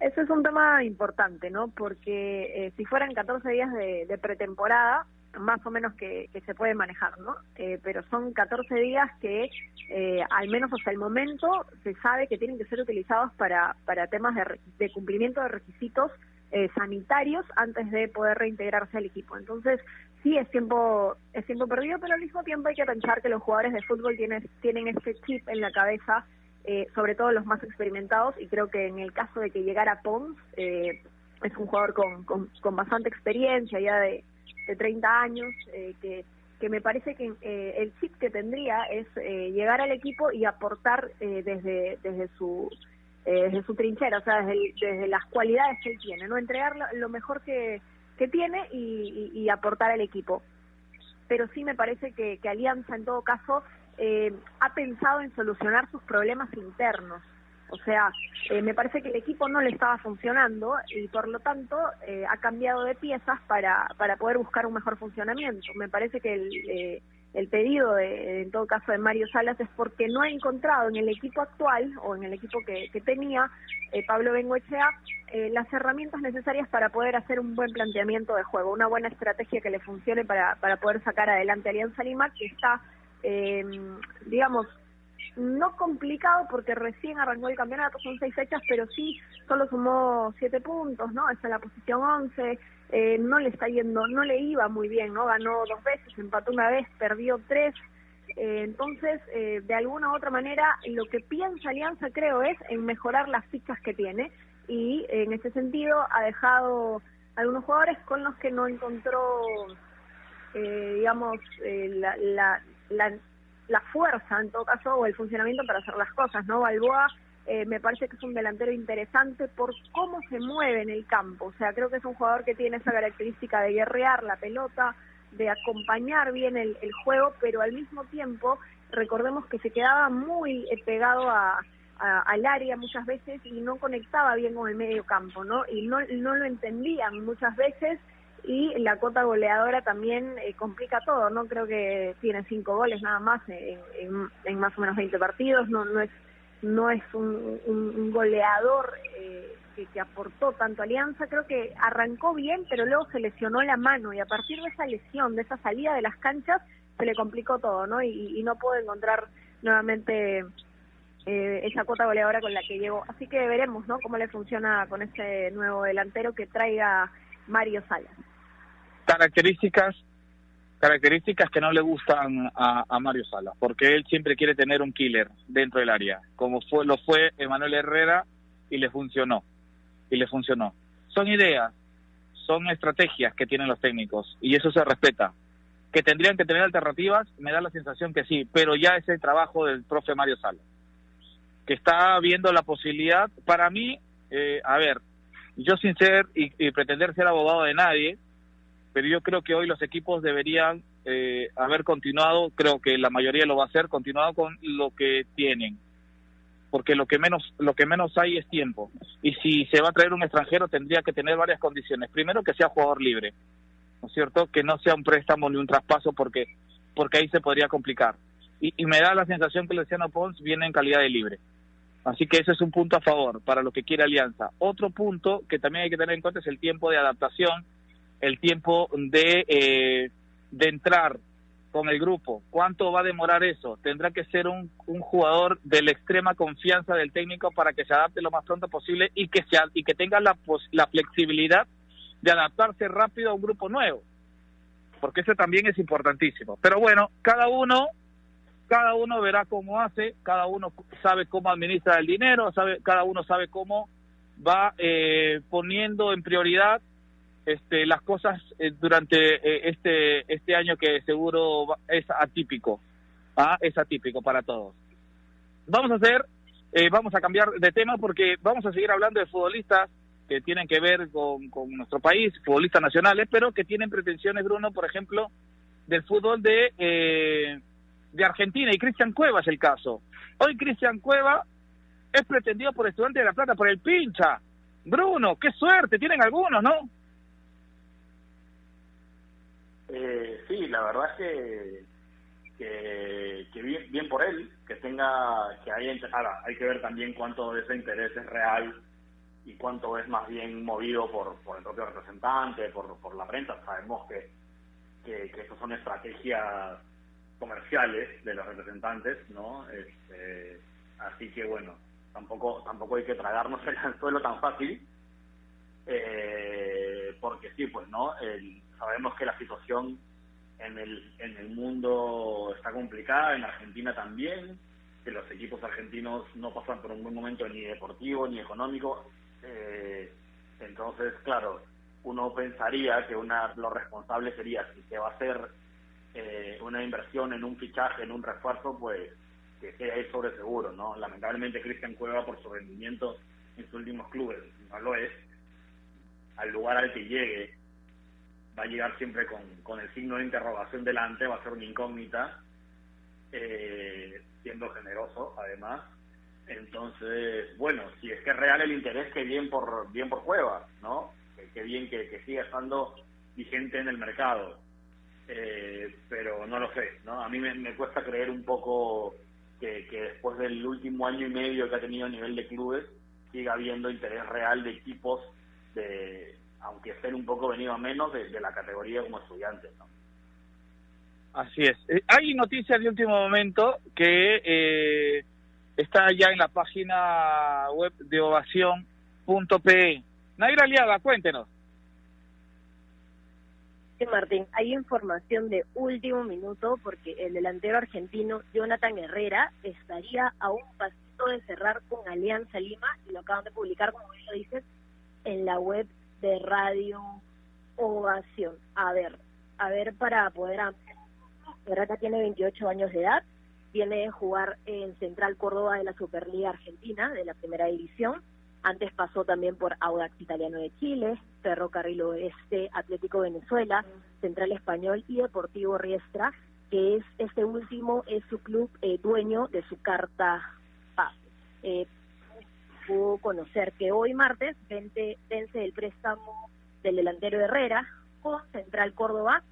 Ese es un tema importante, ¿no? Porque si fueran 14 días de pretemporada, más o menos que, se puede manejar, ¿no? Eh, pero son 14 días que, eh, al menos hasta el momento, se sabe que tienen que ser utilizados para, para temas de, de cumplimiento de requisitos eh, sanitarios antes de poder reintegrarse al equipo. Entonces, sí es tiempo es tiempo perdido, pero al mismo tiempo hay que pensar que los jugadores de fútbol tienen, tienen este chip en la cabeza eh, sobre todo los más experimentados, y creo que en el caso de que llegara Pons, eh, es un jugador con, con, con bastante experiencia, ya de, de 30 años, eh, que, que me parece que eh, el chip que tendría es eh, llegar al equipo y aportar eh, desde, desde su desde su trinchera, o sea, desde, desde las cualidades que él tiene, no entregar lo, mejor que, que tiene y, y- y aportar al equipo pero sí me parece que, que Alianza en todo caso ha pensado en solucionar sus problemas internos. O sea, eh, me parece que el equipo no le estaba funcionando y por lo tanto eh, ha cambiado de piezas para, para poder buscar un mejor funcionamiento. Me parece que el, eh, el pedido, de, en todo caso, de Mario Salas es porque no ha encontrado en el equipo actual o en el equipo que, que tenía eh, Pablo Bengoechea eh, las herramientas necesarias para poder hacer un buen planteamiento de juego, una buena estrategia que le funcione para, para poder sacar adelante Alianza Lima, que está, digamos, no complicado porque recién arrancó el campeonato, son seis fechas, pero sí solo sumó siete puntos, ¿no? Está en la posición once, eh, no le está yendo, no le iba muy bien, ¿no? Ganó dos veces, empató una vez, perdió tres. Eh, entonces, eh, de alguna u otra manera, lo que piensa Alianza, creo, es en mejorar las fichas que tiene y en ese sentido ha dejado algunos jugadores con los que no encontró, eh, digamos, eh, la, la, la, la fuerza, en todo caso, o el funcionamiento para hacer las cosas, ¿no? Balboa eh, me parece que es un delantero interesante por cómo se mueve en el campo. O sea, creo que es un jugador que tiene esa característica de guerrear la pelota, de acompañar bien el, el juego, pero al mismo tiempo recordemos que se quedaba muy eh, pegado a, a- al área muchas veces y no conectaba bien con el medio campo, ¿no? Y no, no lo entendían muchas veces y la cota goleadora también eh, complica todo, ¿no? Creo que tiene cinco goles nada más en, en- más o menos 20 partidos, no, no es no es un, un- goleador eh, que, aportó tanto Alianza, creo que arrancó bien, pero luego se lesionó la mano y a partir de esa lesión, de esa salida de las canchas, se le complicó todo, ¿no? Y, y no pudo encontrar nuevamente eh, esa cuota goleadora con la que llegó. Así que veremos, ¿no? Cómo le funciona con este nuevo delantero que traiga Mario Salas. Características características que no le gustan a, Mario Salas, porque él siempre quiere tener un killer dentro del área, como fue lo fue Emanuel Herrera y le funcionó. Y le funcionó. Son ideas, son estrategias que tienen los técnicos y eso se respeta. Que tendrían que tener alternativas, me da la sensación que sí, pero ya es el trabajo del profe Mario Salas, que está viendo la posibilidad, para mí, eh, a ver, yo sin ser y pretender ser abogado de nadie, pero yo creo que hoy los equipos deberían eh, haber continuado, creo que la mayoría lo va a hacer, continuado con lo que tienen, porque lo que menos lo que menos hay es tiempo. Y si se va a traer un extranjero tendría que tener varias condiciones. Primero que sea jugador libre, ¿no es cierto? Que no sea un préstamo ni un traspaso porque porque ahí se podría complicar. Y, y me da la sensación que Luciano Pons viene en calidad de libre. Así que ese es un punto a favor para lo que quiere Alianza. Otro punto que también hay que tener en cuenta es el tiempo de adaptación el tiempo de, eh, de entrar con el grupo. ¿Cuánto va a demorar eso? Tendrá que ser un, un jugador de la extrema confianza del técnico para que se adapte lo más pronto posible y que, sea, y que tenga la, pos- la flexibilidad de adaptarse rápido a un grupo nuevo. porque eso también es importantísimo. Pero bueno, cada uno, cada uno verá cómo hace, cada uno sabe cómo administra el dinero, sabe, cada uno sabe cómo va eh, poniendo en prioridad este, las cosas eh, durante eh, este este año que seguro es atípico, ¿ah? es atípico para todos. Vamos a hacer, vamos a cambiar de tema porque vamos a seguir hablando de futbolistas que tienen que ver con, con nuestro país, futbolistas nacionales, pero que tienen pretensiones, Bruno, por ejemplo, del fútbol de, eh, de Argentina, y Cristian Cueva es el caso. Hoy Cristian Cueva es pretendido por Estudiantes de La Plata, por el pincha. Bruno, qué suerte, tienen algunos, ¿no? Eh, sí, la verdad es que, que, bien, bien, por él, que tenga, que haya, ahora hay que ver también cuánto de ese interés es real y cuánto es más bien movido por, por el propio representante, por, por la prensa. Sabemos que, que, que son estrategias comerciales de los representantes, ¿no? Este, así que bueno, tampoco tampoco hay que tragarnos el anzuelo tan fácil, eh, porque sí, pues no, sabemos que la situación en el, en el mundo está complicada, en Argentina también, que los equipos argentinos no pasan por un buen momento ni deportivo ni económico, eh, entonces, claro, uno pensaría que una lo responsable sería, si se va a hacer eh, una inversión en un fichaje, en un refuerzo, pues que sea ahí sobre seguro, ¿no? Lamentablemente Cristian Cueva por su rendimiento en sus últimos clubes no lo es. Al lugar al que llegue va a llegar siempre con, con el signo de interrogación delante, va a ser una incógnita, eh, siendo generoso además, entonces, bueno, si es que es real el interés, que bien por bien por Cueva, ¿no? Que, bien que, que siga estando vigente en el mercado. Eh, pero no lo sé, ¿no? A mí me, cuesta creer un poco que, que, después del último año y medio que ha tenido a nivel de clubes siga habiendo interés real de equipos, de aunque estén un poco venido a menos, de, la categoría como estudiantes, ¿no? Así es. Eh, hay noticias de último momento que... Eh está ya en la página web de ovación.pe. Naira Aliaga, cuéntenos. Sí, Martín, hay información de último minuto porque el delantero argentino Jonathan Herrera estaría a un pasito de cerrar con Alianza Lima y lo acaban de publicar, como bien lo dices, en la web de Radio Ovación. A ver, a ver para poder... Herrera tiene 28 años de edad, viene a jugar en Central Córdoba de la Superliga Argentina, de la primera división. Antes pasó también por Audax Italiano de Chile, Ferrocarril Oeste, Atlético Venezuela, Central Español y Deportivo Riestra, que es este último es su club eh, dueño de su carta pase. Eh, pudo conocer que hoy martes vence, vence el préstamo del delantero Herrera con Central Córdoba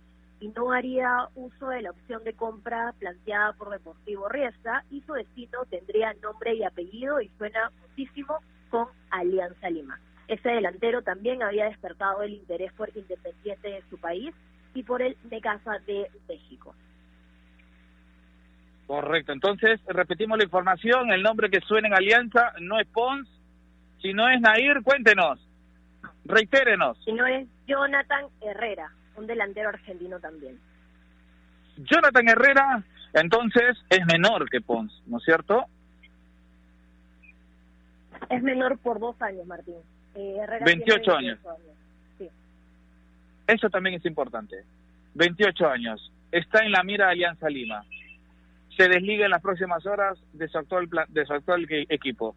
y no haría uso de la opción de compra planteada por Deportivo Riestra y su destino tendría nombre y apellido y suena muchísimo con Alianza Lima. Ese delantero también había despertado el interés por Independiente de su país y por el Necaxa de México. Correcto, entonces repetimos la información, el nombre que suena en Alianza no es Pons, sino es Nair, cuéntenos, reitérenos. Si no es Jonathan Herrera un delantero argentino también. Jonathan Herrera, entonces, es menor que Pons, ¿no es cierto? Es menor por dos años, Martín. Eh, 28 años. Sí. Eso también es importante. 28 años. Está en la mira de Alianza Lima. Se desliga en las próximas horas de su actual, de su actual equipo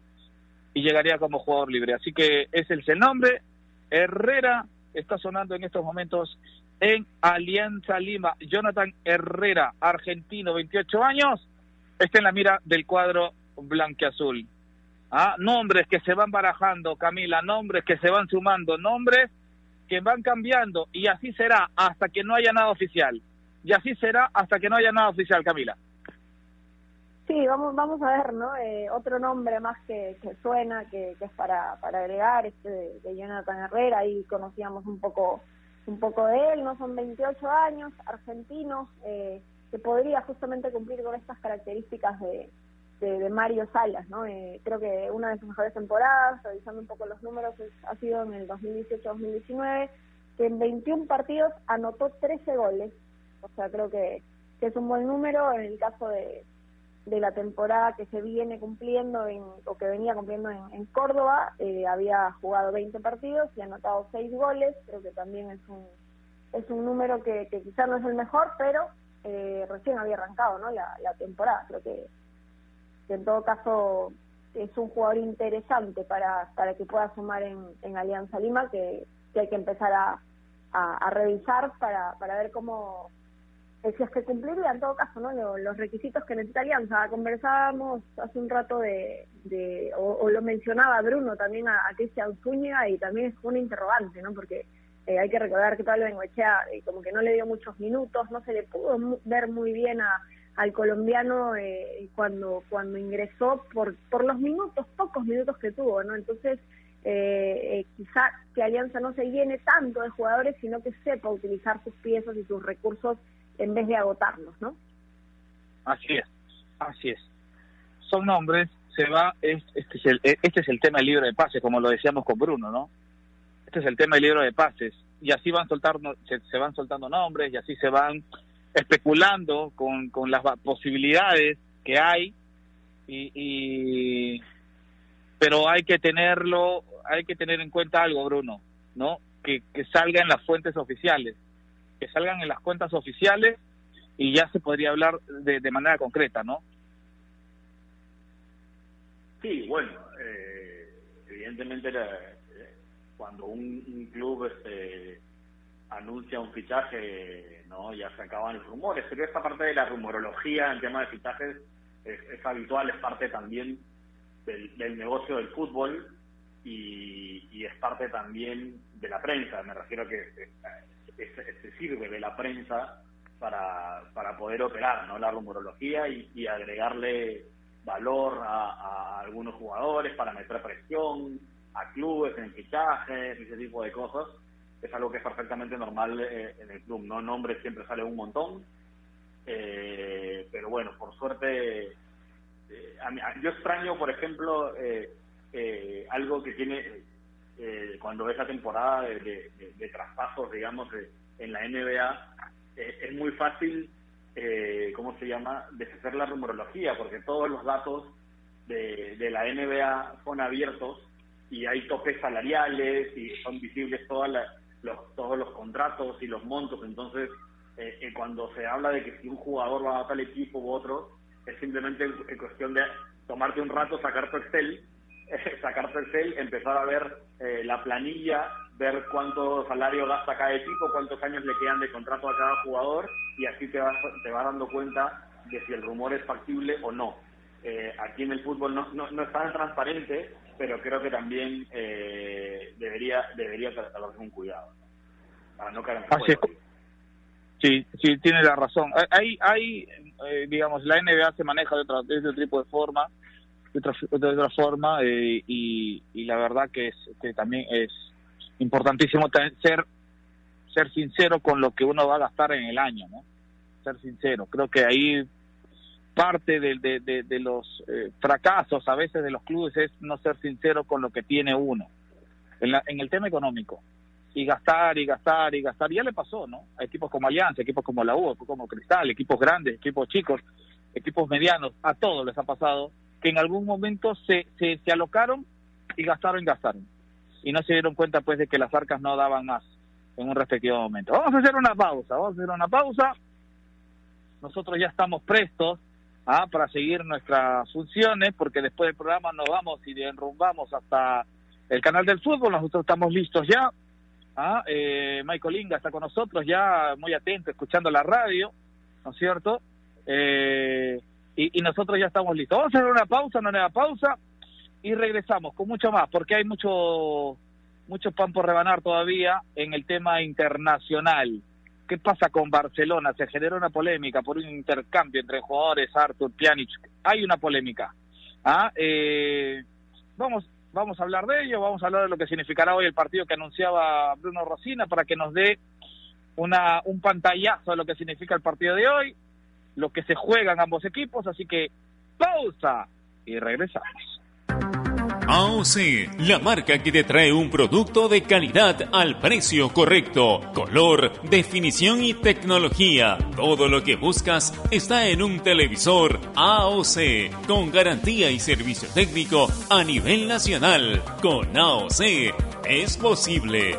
y llegaría como jugador libre. Así que ese es el nombre. Herrera está sonando en estos momentos en Alianza Lima. Jonathan Herrera, argentino, 28 años, está en la mira del cuadro blanqueazul. ¿Ah? Nombres que se van barajando, Camila, nombres que se van sumando, nombres que van cambiando y así será hasta que no haya nada oficial. Y así será hasta que no haya nada oficial, Camila. Sí, vamos, vamos a ver, ¿no? Eh, otro nombre más que, suena, que, es para, para agregar, este de, Jonathan Herrera, ahí conocíamos un poco un poco de él, ¿no? Son 28 años, argentinos, eh, que podría justamente cumplir con estas características de, de, Mario Salas, ¿no? Eh, creo que una de sus mejores temporadas, revisando un poco los números, ha sido en el 2018-2019, que en 21 partidos anotó 13 goles. O sea, creo que, es un buen número en el caso de, de la temporada que se viene cumpliendo en, o que venía cumpliendo en, Córdoba. Eh, había jugado 20 partidos y anotado 6 goles. Creo que también es un, es un número que, que quizás no es el mejor, pero eh, recién había arrancado ¿no? la, la temporada. Creo que, en todo caso es un jugador interesante para, para que pueda sumar en, en Alianza Lima, que, que hay que empezar a, a, revisar para, para ver cómo, eh, si es que cumpliría en todo caso no los, requisitos que necesita Alianza. Conversábamos hace un rato de, de o, lo mencionaba Bruno también a, Cristian Zúñiga y también es una interrogante, ¿no? Porque eh, hay que recordar que Pablo Bengoechea eh, como que no le dio muchos minutos, no se le pudo ver muy bien a, al colombiano eh, cuando cuando ingresó por por los minutos, pocos minutos que tuvo, ¿no? Entonces eh, eh, quizá que Alianza no se llene tanto de jugadores, sino que sepa utilizar sus piezas y sus recursos en vez de agotarlos, ¿no? Así es, así es. Son nombres, se va, es, este, es el, este es el tema del libro de pases, como lo decíamos con Bruno, ¿no? Este es el tema del libro de pases. Y así van soltando, se, van soltando nombres y así se van especulando con, con las posibilidades que hay y, pero hay que tenerlo hay que tener en cuenta algo Bruno no que salga en las fuentes oficiales que salgan en las cuentas oficiales y ya se podría hablar de, de manera concreta no sí bueno eh, evidentemente eh, cuando un, un club este anuncia un fichaje, ¿no? Ya se acaban los rumores, pero esta parte de la rumorología en tema de fichajes es, habitual, es parte también del, negocio del fútbol y, es parte también de la prensa. Me refiero a que se sirve de la prensa para, para poder operar, ¿no? La rumorología y, agregarle valor a, a, algunos jugadores para meter presión a clubes en fichajes y ese tipo de cosas es algo que es perfectamente normal eh, en el club, ¿no? Nombres siempre sale un montón, eh, pero bueno, por suerte, eh, yo extraño, por ejemplo, algo que tiene cuando ves la temporada de, de, traspasos, digamos, en la NBA, es muy fácil, ¿cómo se llama?, deshacer la rumorología, porque todos los datos de, de la NBA son abiertos y hay topes salariales y son visibles todas las los, todos los contratos y los montos. Entonces, eh, eh, cuando se habla de que si un jugador va a tal equipo u otro, es simplemente en cuestión de tomarte un rato, sacar tu Excel, sacar tu Excel, empezar a ver eh, la planilla, ver cuánto salario gasta cada equipo, cuántos años le quedan de contrato a cada jugador y así te vas, te vas dando cuenta de si el rumor es factible o no. aquí en el fútbol no, no, no es tan transparente, pero creo que también eh, debería debería tratarse un cuidado para no caer en Sí, sí, tiene la razón. Hay, hay eh, digamos, la NBA se maneja de, otra, de otro tipo de forma, de otra, de otra forma, eh, y, y la verdad que, es, que también es importantísimo ser, ser sincero con lo que uno va a gastar en el año, ¿no? Ser sincero. Creo que ahí parte de, de, de, los eh, fracasos a veces de los clubes es no ser sincero con lo que tiene uno en, la, en el tema económico y gastar y gastar y gastar. Ya le pasó, ¿no? A equipos como Alianza, equipos como la U, como Cristal, equipos grandes, equipos chicos, equipos medianos, a todos les ha pasado que en algún momento se, se, se alocaron y gastaron y gastaron. Y no se dieron cuenta pues de que las arcas no daban más en un respectivo momento. Vamos a hacer una pausa, vamos a hacer una pausa. Nosotros ya estamos prestos ¿ah? para seguir nuestras funciones, porque después del programa nos vamos y enrumbamos hasta el canal del fútbol, nosotros estamos listos ya. ¿ah? Eh, Michael Inga está con nosotros ya, muy atento, escuchando la radio, ¿no es cierto? Eh, y, nosotros ya estamos listos. Vamos a hacer una pausa, una nueva pausa, y regresamos con mucho más, porque hay mucho, mucho pan por rebanar todavía en el tema internacional. ¿Qué pasa con Barcelona? Se generó una polémica por un intercambio entre jugadores, Artur, Pjanic. Hay una polémica. ¿Ah? Eh, vamos, vamos a hablar de ello, vamos a hablar de lo que significará hoy el partido que anunciaba Bruno Rosina para que nos dé una, un pantallazo de lo que significa el partido de hoy, lo que se juegan ambos equipos. Así que pausa y regresamos. AOC, la marca que te trae un producto de calidad al precio correcto. Color, definición y tecnología. Todo lo que buscas está en un televisor AOC, con garantía y servicio técnico a nivel nacional. Con AOC es posible.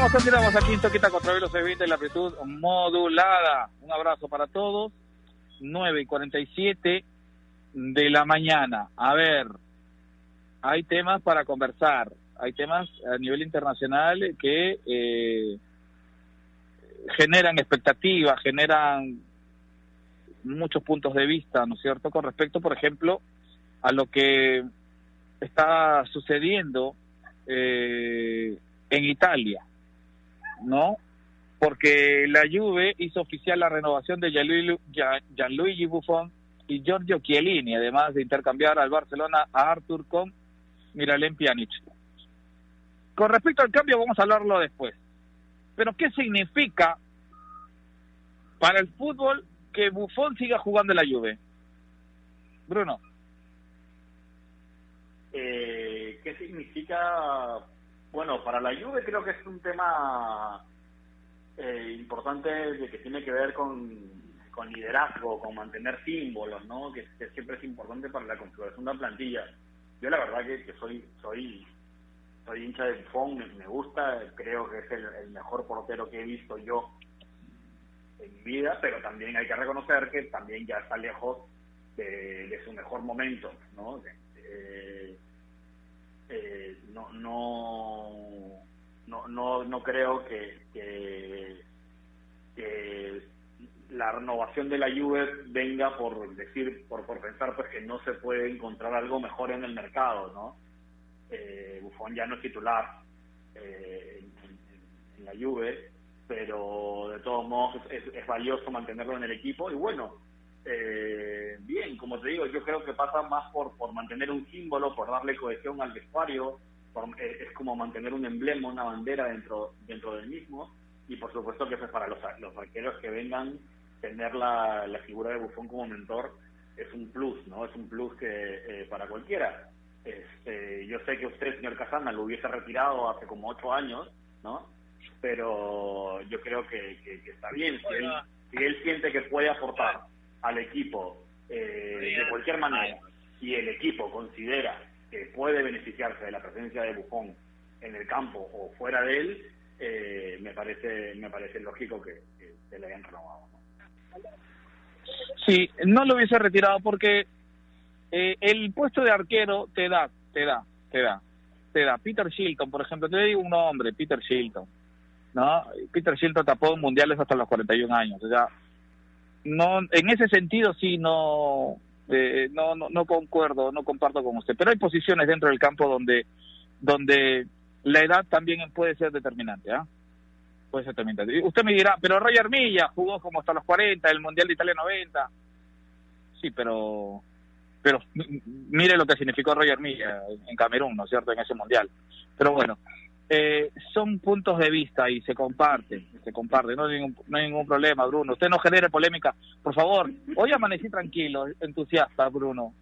Continuamos, continuamos aquí en Toquita contra Velos Evita la amplitud modulada. Un abrazo para todos. 9 y 47 de la mañana. A ver, hay temas para conversar. Hay temas a nivel internacional que eh, generan expectativas, generan muchos puntos de vista, ¿no es cierto? Con respecto, por ejemplo, a lo que está sucediendo eh, en Italia, ¿no? Porque la Juve hizo oficial la renovación de Gianluigi, Buffon y Giorgio Chiellini, además de intercambiar al Barcelona a Artur con Miralem Pjanic. Con respecto al cambio vamos a hablarlo después. Pero ¿qué significa para el fútbol que Buffon siga jugando en la Juve? Bruno. Eh, ¿Qué significa bueno, para la Juve creo que es un tema eh, importante de que tiene que ver con, con liderazgo, con mantener símbolos, ¿no? Que, siempre es importante para la configuración de una plantilla. Yo la verdad que, soy soy soy hincha de Buffon, me, gusta, creo que es el, el, mejor portero que he visto yo en mi vida, pero también hay que reconocer que también ya está lejos de, de su mejor momento, ¿no? Eh, eh, no, no, no, no, no creo que, que, la renovación de la Juve venga por decir, por, por pensar pues que no se puede encontrar algo mejor en el mercado, ¿no? Eh, Buffon ya no es titular eh, en, la Juve, pero de todos modos es, es valioso mantenerlo en el equipo y bueno, eh, bien, como te digo, yo creo que pasa más por, por mantener un símbolo, por darle cohesión al vestuario, por, eh, es como mantener un emblema, una bandera dentro dentro del mismo, y por supuesto que eso es para los, los arqueros que vengan, tener la, la figura de Buffon como mentor es un plus, ¿no? Es un plus que eh, para cualquiera. Este, yo sé que usted, señor Casana, lo hubiese retirado hace como ocho años, ¿no? Pero yo creo que, que, que está bien, si él, si él siente que puede aportar al equipo eh, de cualquier manera y el equipo considera que puede beneficiarse de la presencia de Buffon en el campo o fuera de él, eh, me parece me parece lógico que, que se le hayan renovado. ¿no? Sí, no lo hubiese retirado porque eh, el puesto de arquero te da, te da, te da, te da. Peter Shilton, por ejemplo, te digo un nombre, Peter Shilton. ¿no? Peter Shilton tapó mundiales hasta los 41 años. O sea, no en ese sentido sí no, eh, no, no no concuerdo no comparto con usted pero hay posiciones dentro del campo donde donde la edad también puede ser determinante ¿ah? puede ser determinante. Usted me dirá pero Roger Milla jugó como hasta los 40 el mundial de Italia 90 sí pero pero mire lo que significó Roger Milla en Camerún no es cierto en ese mundial. Pero bueno eh, son puntos de vista y se comparten, se comparten, no hay, ningún, no hay ningún problema, Bruno. Usted no genere polémica, por favor. Hoy amanecí tranquilo, entusiasta, Bruno.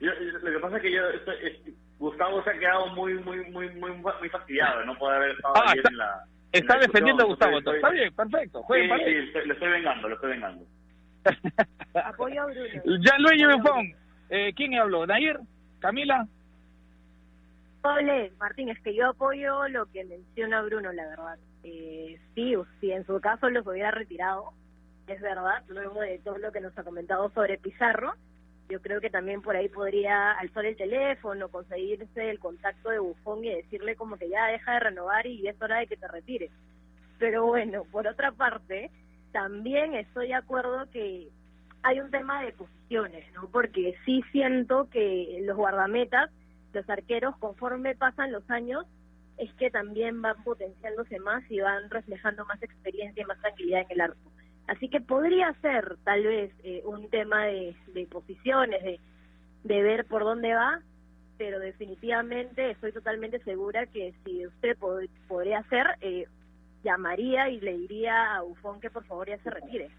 Yo, lo que pasa es que yo, estoy, es, Gustavo se ha quedado muy, muy, muy, muy, muy fastidiado, no puede haber estado ah, bien está, en la. Está en defendiendo a Gustavo, entonces, está bien, perfecto. Sí, sí, lo estoy vengando, lo estoy vengando. Apoyo a Bruno. Gianluigi Buffon. Eh, ¿Quién habló? ¿Nair? ¿Camila? Ole, Martín, es que yo apoyo lo que menciona Bruno, la verdad. Eh, sí, si en su caso los hubiera retirado, es verdad, luego de todo lo que nos ha comentado sobre Pizarro, yo creo que también por ahí podría alzar el teléfono, conseguirse el contacto de Bufón y decirle como que ya deja de renovar y es hora de que te retires. Pero bueno, por otra parte, también estoy de acuerdo que hay un tema de posiciones, ¿no? Porque sí siento que los guardametas, los arqueros, conforme pasan los años, es que también van potenciándose más y van reflejando más experiencia y más tranquilidad en el arco. Así que podría ser tal vez eh, un tema de, posiciones, de, de ver por dónde va, pero definitivamente estoy totalmente segura que si usted pod- podría hacer, eh, llamaría y le diría a Bufón que por favor ya se retire.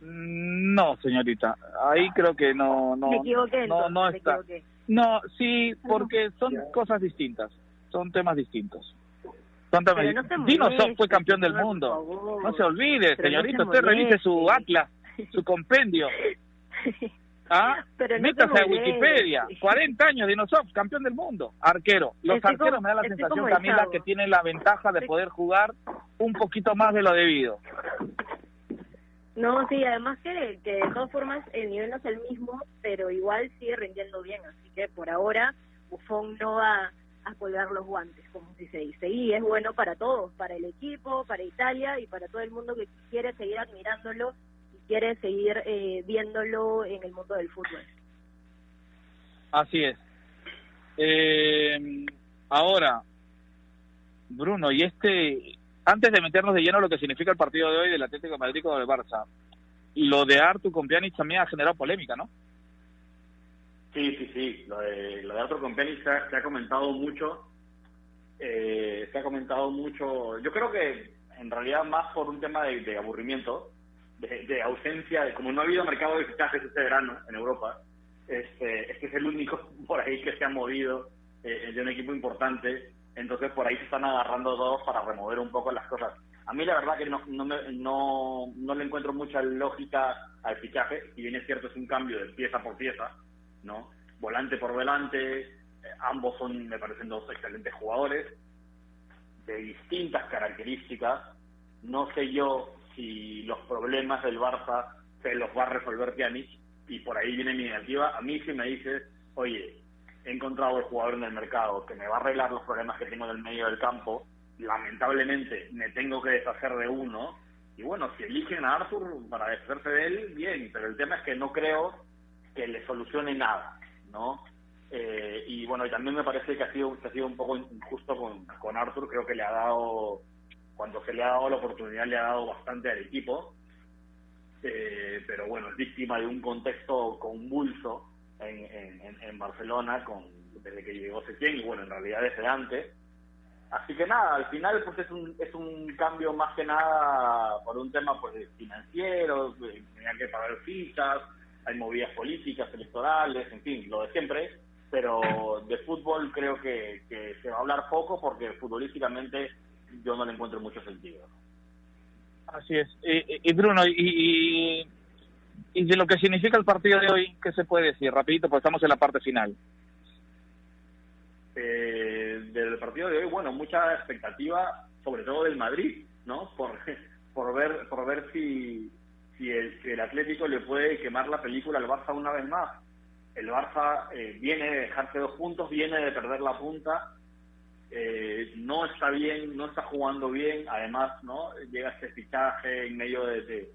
No, señorita. Ahí creo que no, no, me equivoqué, no, me está. equivoqué. No, sí, porque son cosas distintas. Son temas distintos. Son temas Pero no distintos. se Dino Soft moleste, fue campeón del mundo. No se olvide, Pero no señorita. se Usted revise su atlas, su compendio. ¿Ah? Pero Métase a. Wikipedia. 40 años, Dino Soft, campeón del mundo. Arquero. Los Estoy arqueros como- me da la sensación, Camila, que tienen la ventaja de poder jugar un poquito más de lo debido. No, sí, además que, que de todas formas el nivel no es el mismo, pero igual sigue rindiendo bien, así que por ahora Buffon no va a colgar los guantes, como se dice, y es bueno para todos, para el equipo, para Italia y para todo el mundo que quiere seguir admirándolo y quiere seguir eh, viéndolo en el mundo del fútbol. Así es. Eh, ahora, Bruno, y este, antes de meternos de lleno lo que significa el partido de hoy del Atlético de Madrid con el Barça, lo de Artur con Pjanic también ha generado polémica, ¿no? Sí, sí, sí. Lo de, lo de Arthur Company se ha, se ha comentado mucho. Eh, se ha comentado mucho. Yo creo que en realidad más por un tema de, de aburrimiento, de, de ausencia, de, como no ha habido mercado de fichajes este verano en Europa, este, este es el único por ahí que se ha movido eh, de un equipo importante. Entonces por ahí se están agarrando todos para remover un poco las cosas. A mí la verdad que no, no, me- no, no le encuentro mucha lógica al fichaje, si bien es cierto es un cambio de pieza por pieza, ¿no? Volante por volante, eh, ambos son, me parecen dos excelentes jugadores, de distintas características. No sé yo si los problemas del Barça se los va a resolver Pjanic, y por ahí viene mi negativa. A mí si me dices, oye, he encontrado el jugador en el mercado que me va a arreglar los problemas que tengo en el medio del campo, lamentablemente me tengo que deshacer de uno, y bueno, si eligen a Arthur para deshacerse de él, bien, pero el tema es que no creo que le solucione nada, ¿no? Eh, y bueno, y también me parece que ha sido, que ha sido un poco injusto con, con Arthur, creo que le ha dado, cuando se le ha dado la oportunidad, le ha dado bastante al equipo, Eh, pero bueno, es víctima de un contexto convulso en, en, en- Barcelona con, desde que llegó Setién y bueno, en realidad desde antes. Así que nada, al final pues es un, es un cambio más que nada por un tema pues financiero, eh, tenía que pagar fichas, hay movidas políticas, electorales, en fin, lo de siempre, pero de fútbol creo que, que se va a hablar poco porque futbolísticamente yo no le encuentro mucho sentido. Así es. Y, y Bruno, y, y, y de lo que significa el partido de hoy, ¿qué se puede decir? Rapidito, porque estamos en la parte final. eh, del partido de hoy, bueno, mucha expectativa, sobre todo del Madrid, ¿no? Por, por ver por ver si, si, el, Atlético le puede quemar la película al Barça una vez más. El Barça eh, viene de dejarse dos puntos, viene de perder la punta, eh, no está bien, no está jugando bien, además, ¿no? Llega este fichaje en medio de-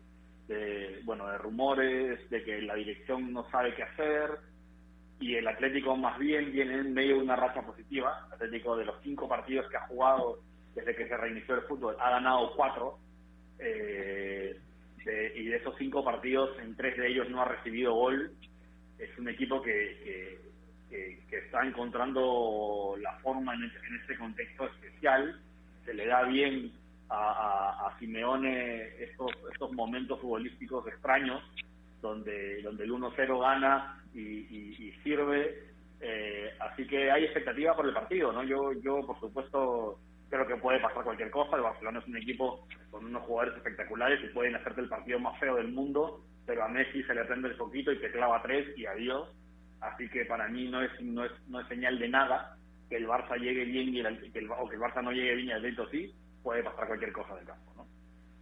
de, bueno, de rumores, de que la dirección no sabe qué hacer, y el Atlético más bien viene en medio de una racha positiva. El Atlético de los cinco partidos que ha jugado desde que se reinició el fútbol ha ganado cuatro. eh, de- y de esos cinco partidos, en tres de ellos no ha recibido gol. Es un equipo que, que, que- que está encontrando la forma en, este- en este contexto especial. Se le da bien a, a, Simeone estos, estos momentos futbolísticos extraños donde, donde el 1-0 gana y, y- y sirve. Eh, así que hay expectativa por el partido, ¿no? Yo, yo por supuesto, creo que puede pasar cualquier cosa. El Barcelona es un equipo con unos jugadores espectaculares y pueden hacerte el partido más feo del mundo, pero a Messi se le prende el foquito y te clava tres y adiós. Así que para mí no es, no es, no es señal de nada que el Barça llegue bien y el, que el, o que el Barça no llegue bien y el Atlético sí, puede pasar cualquier cosa del campo.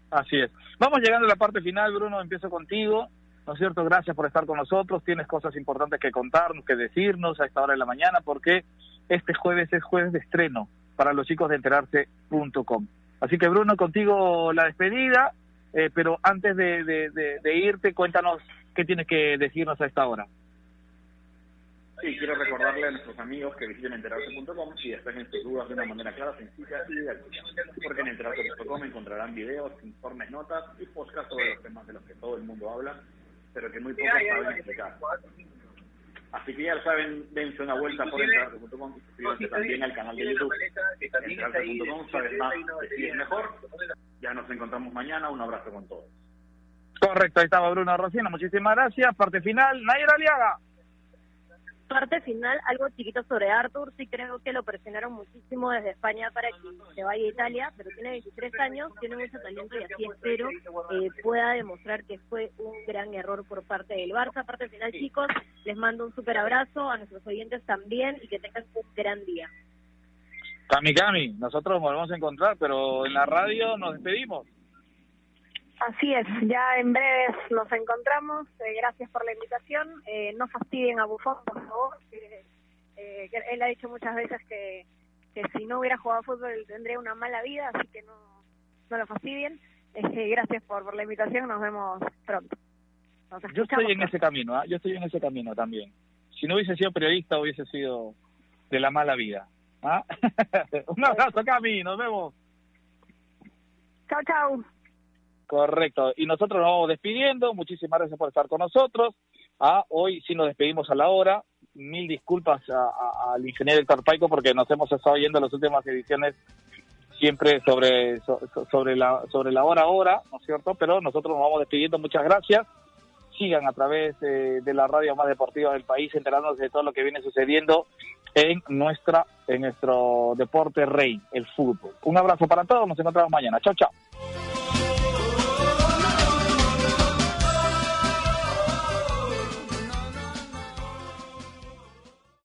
Así es. Vamos llegando a la parte final, Bruno, empiezo contigo. ¿No es cierto? Gracias por estar con nosotros. Tienes cosas importantes que contarnos, que decirnos a esta hora de la mañana, porque este jueves es jueves de estreno para los chicos de enterarse.com. Así que, Bruno, contigo la despedida, eh, pero antes de irte, cuéntanos qué tienes que decirnos a esta hora. Sí, quiero recordarle a nuestros amigos que visiten enterarse.com y despejen sus dudas de una manera clara, sencilla y didáctica. Porque en enterarse.com encontrarán videos, informes, notas y podcasts sobre los temas de los que todo el mundo habla, pero que muy pocos saben explicar. Así que ya lo saben, dense una vuelta por enterarse.com y suscríbanse también al canal de YouTube. Enterarse.com, sabes más, decides mejor. Ya nos encontramos mañana. Un abrazo con todos. Correcto, ahí estaba Bruno Rocino. Muchísimas gracias. Parte final, Nayera Aliaga parte final, algo chiquito sobre Arthur, sí creo que lo presionaron muchísimo desde España para que se vaya a Italia, pero tiene 23 años, tiene mucho talento y así espero eh, pueda demostrar que fue un gran error por parte del Barça. Parte final, chicos, les mando un súper abrazo, a nuestros oyentes también y que tengan un gran día. Cami, Cami, nosotros nos volvemos a encontrar, pero en la radio nos despedimos. Así es, ya en breves nos encontramos. Eh, gracias por la invitación. Eh, no fastidien a Bufón, por favor. Eh, él ha dicho muchas veces que, que si no hubiera jugado fútbol tendría una mala vida, así que no, no lo fastidien. gracias por, por la invitación, nos vemos pronto. Yo estoy en ese camino, ¿ah? yo estoy en ese camino también. Si no hubiese sido periodista, hubiese sido de la mala vida. ¿ah? Un abrazo, Cami, nos vemos. Chao, chao. Correcto. Y nosotros nos vamos despidiendo. Muchísimas gracias por estar con nosotros. Ah, hoy sí nos despedimos a la hora. Mil disculpas al ingeniero Héctor Paico porque nos hemos estado yendo las últimas ediciones siempre sobre, sobre, la, sobre la hora hora, ¿no es cierto? Pero nosotros nos vamos despidiendo. Muchas gracias. Sigan a través eh, de la radio más deportiva del país enterándose de todo lo que viene sucediendo en nuestra en nuestro deporte rey, el fútbol. Un abrazo para todos. Nos encontramos mañana. Chao, chao.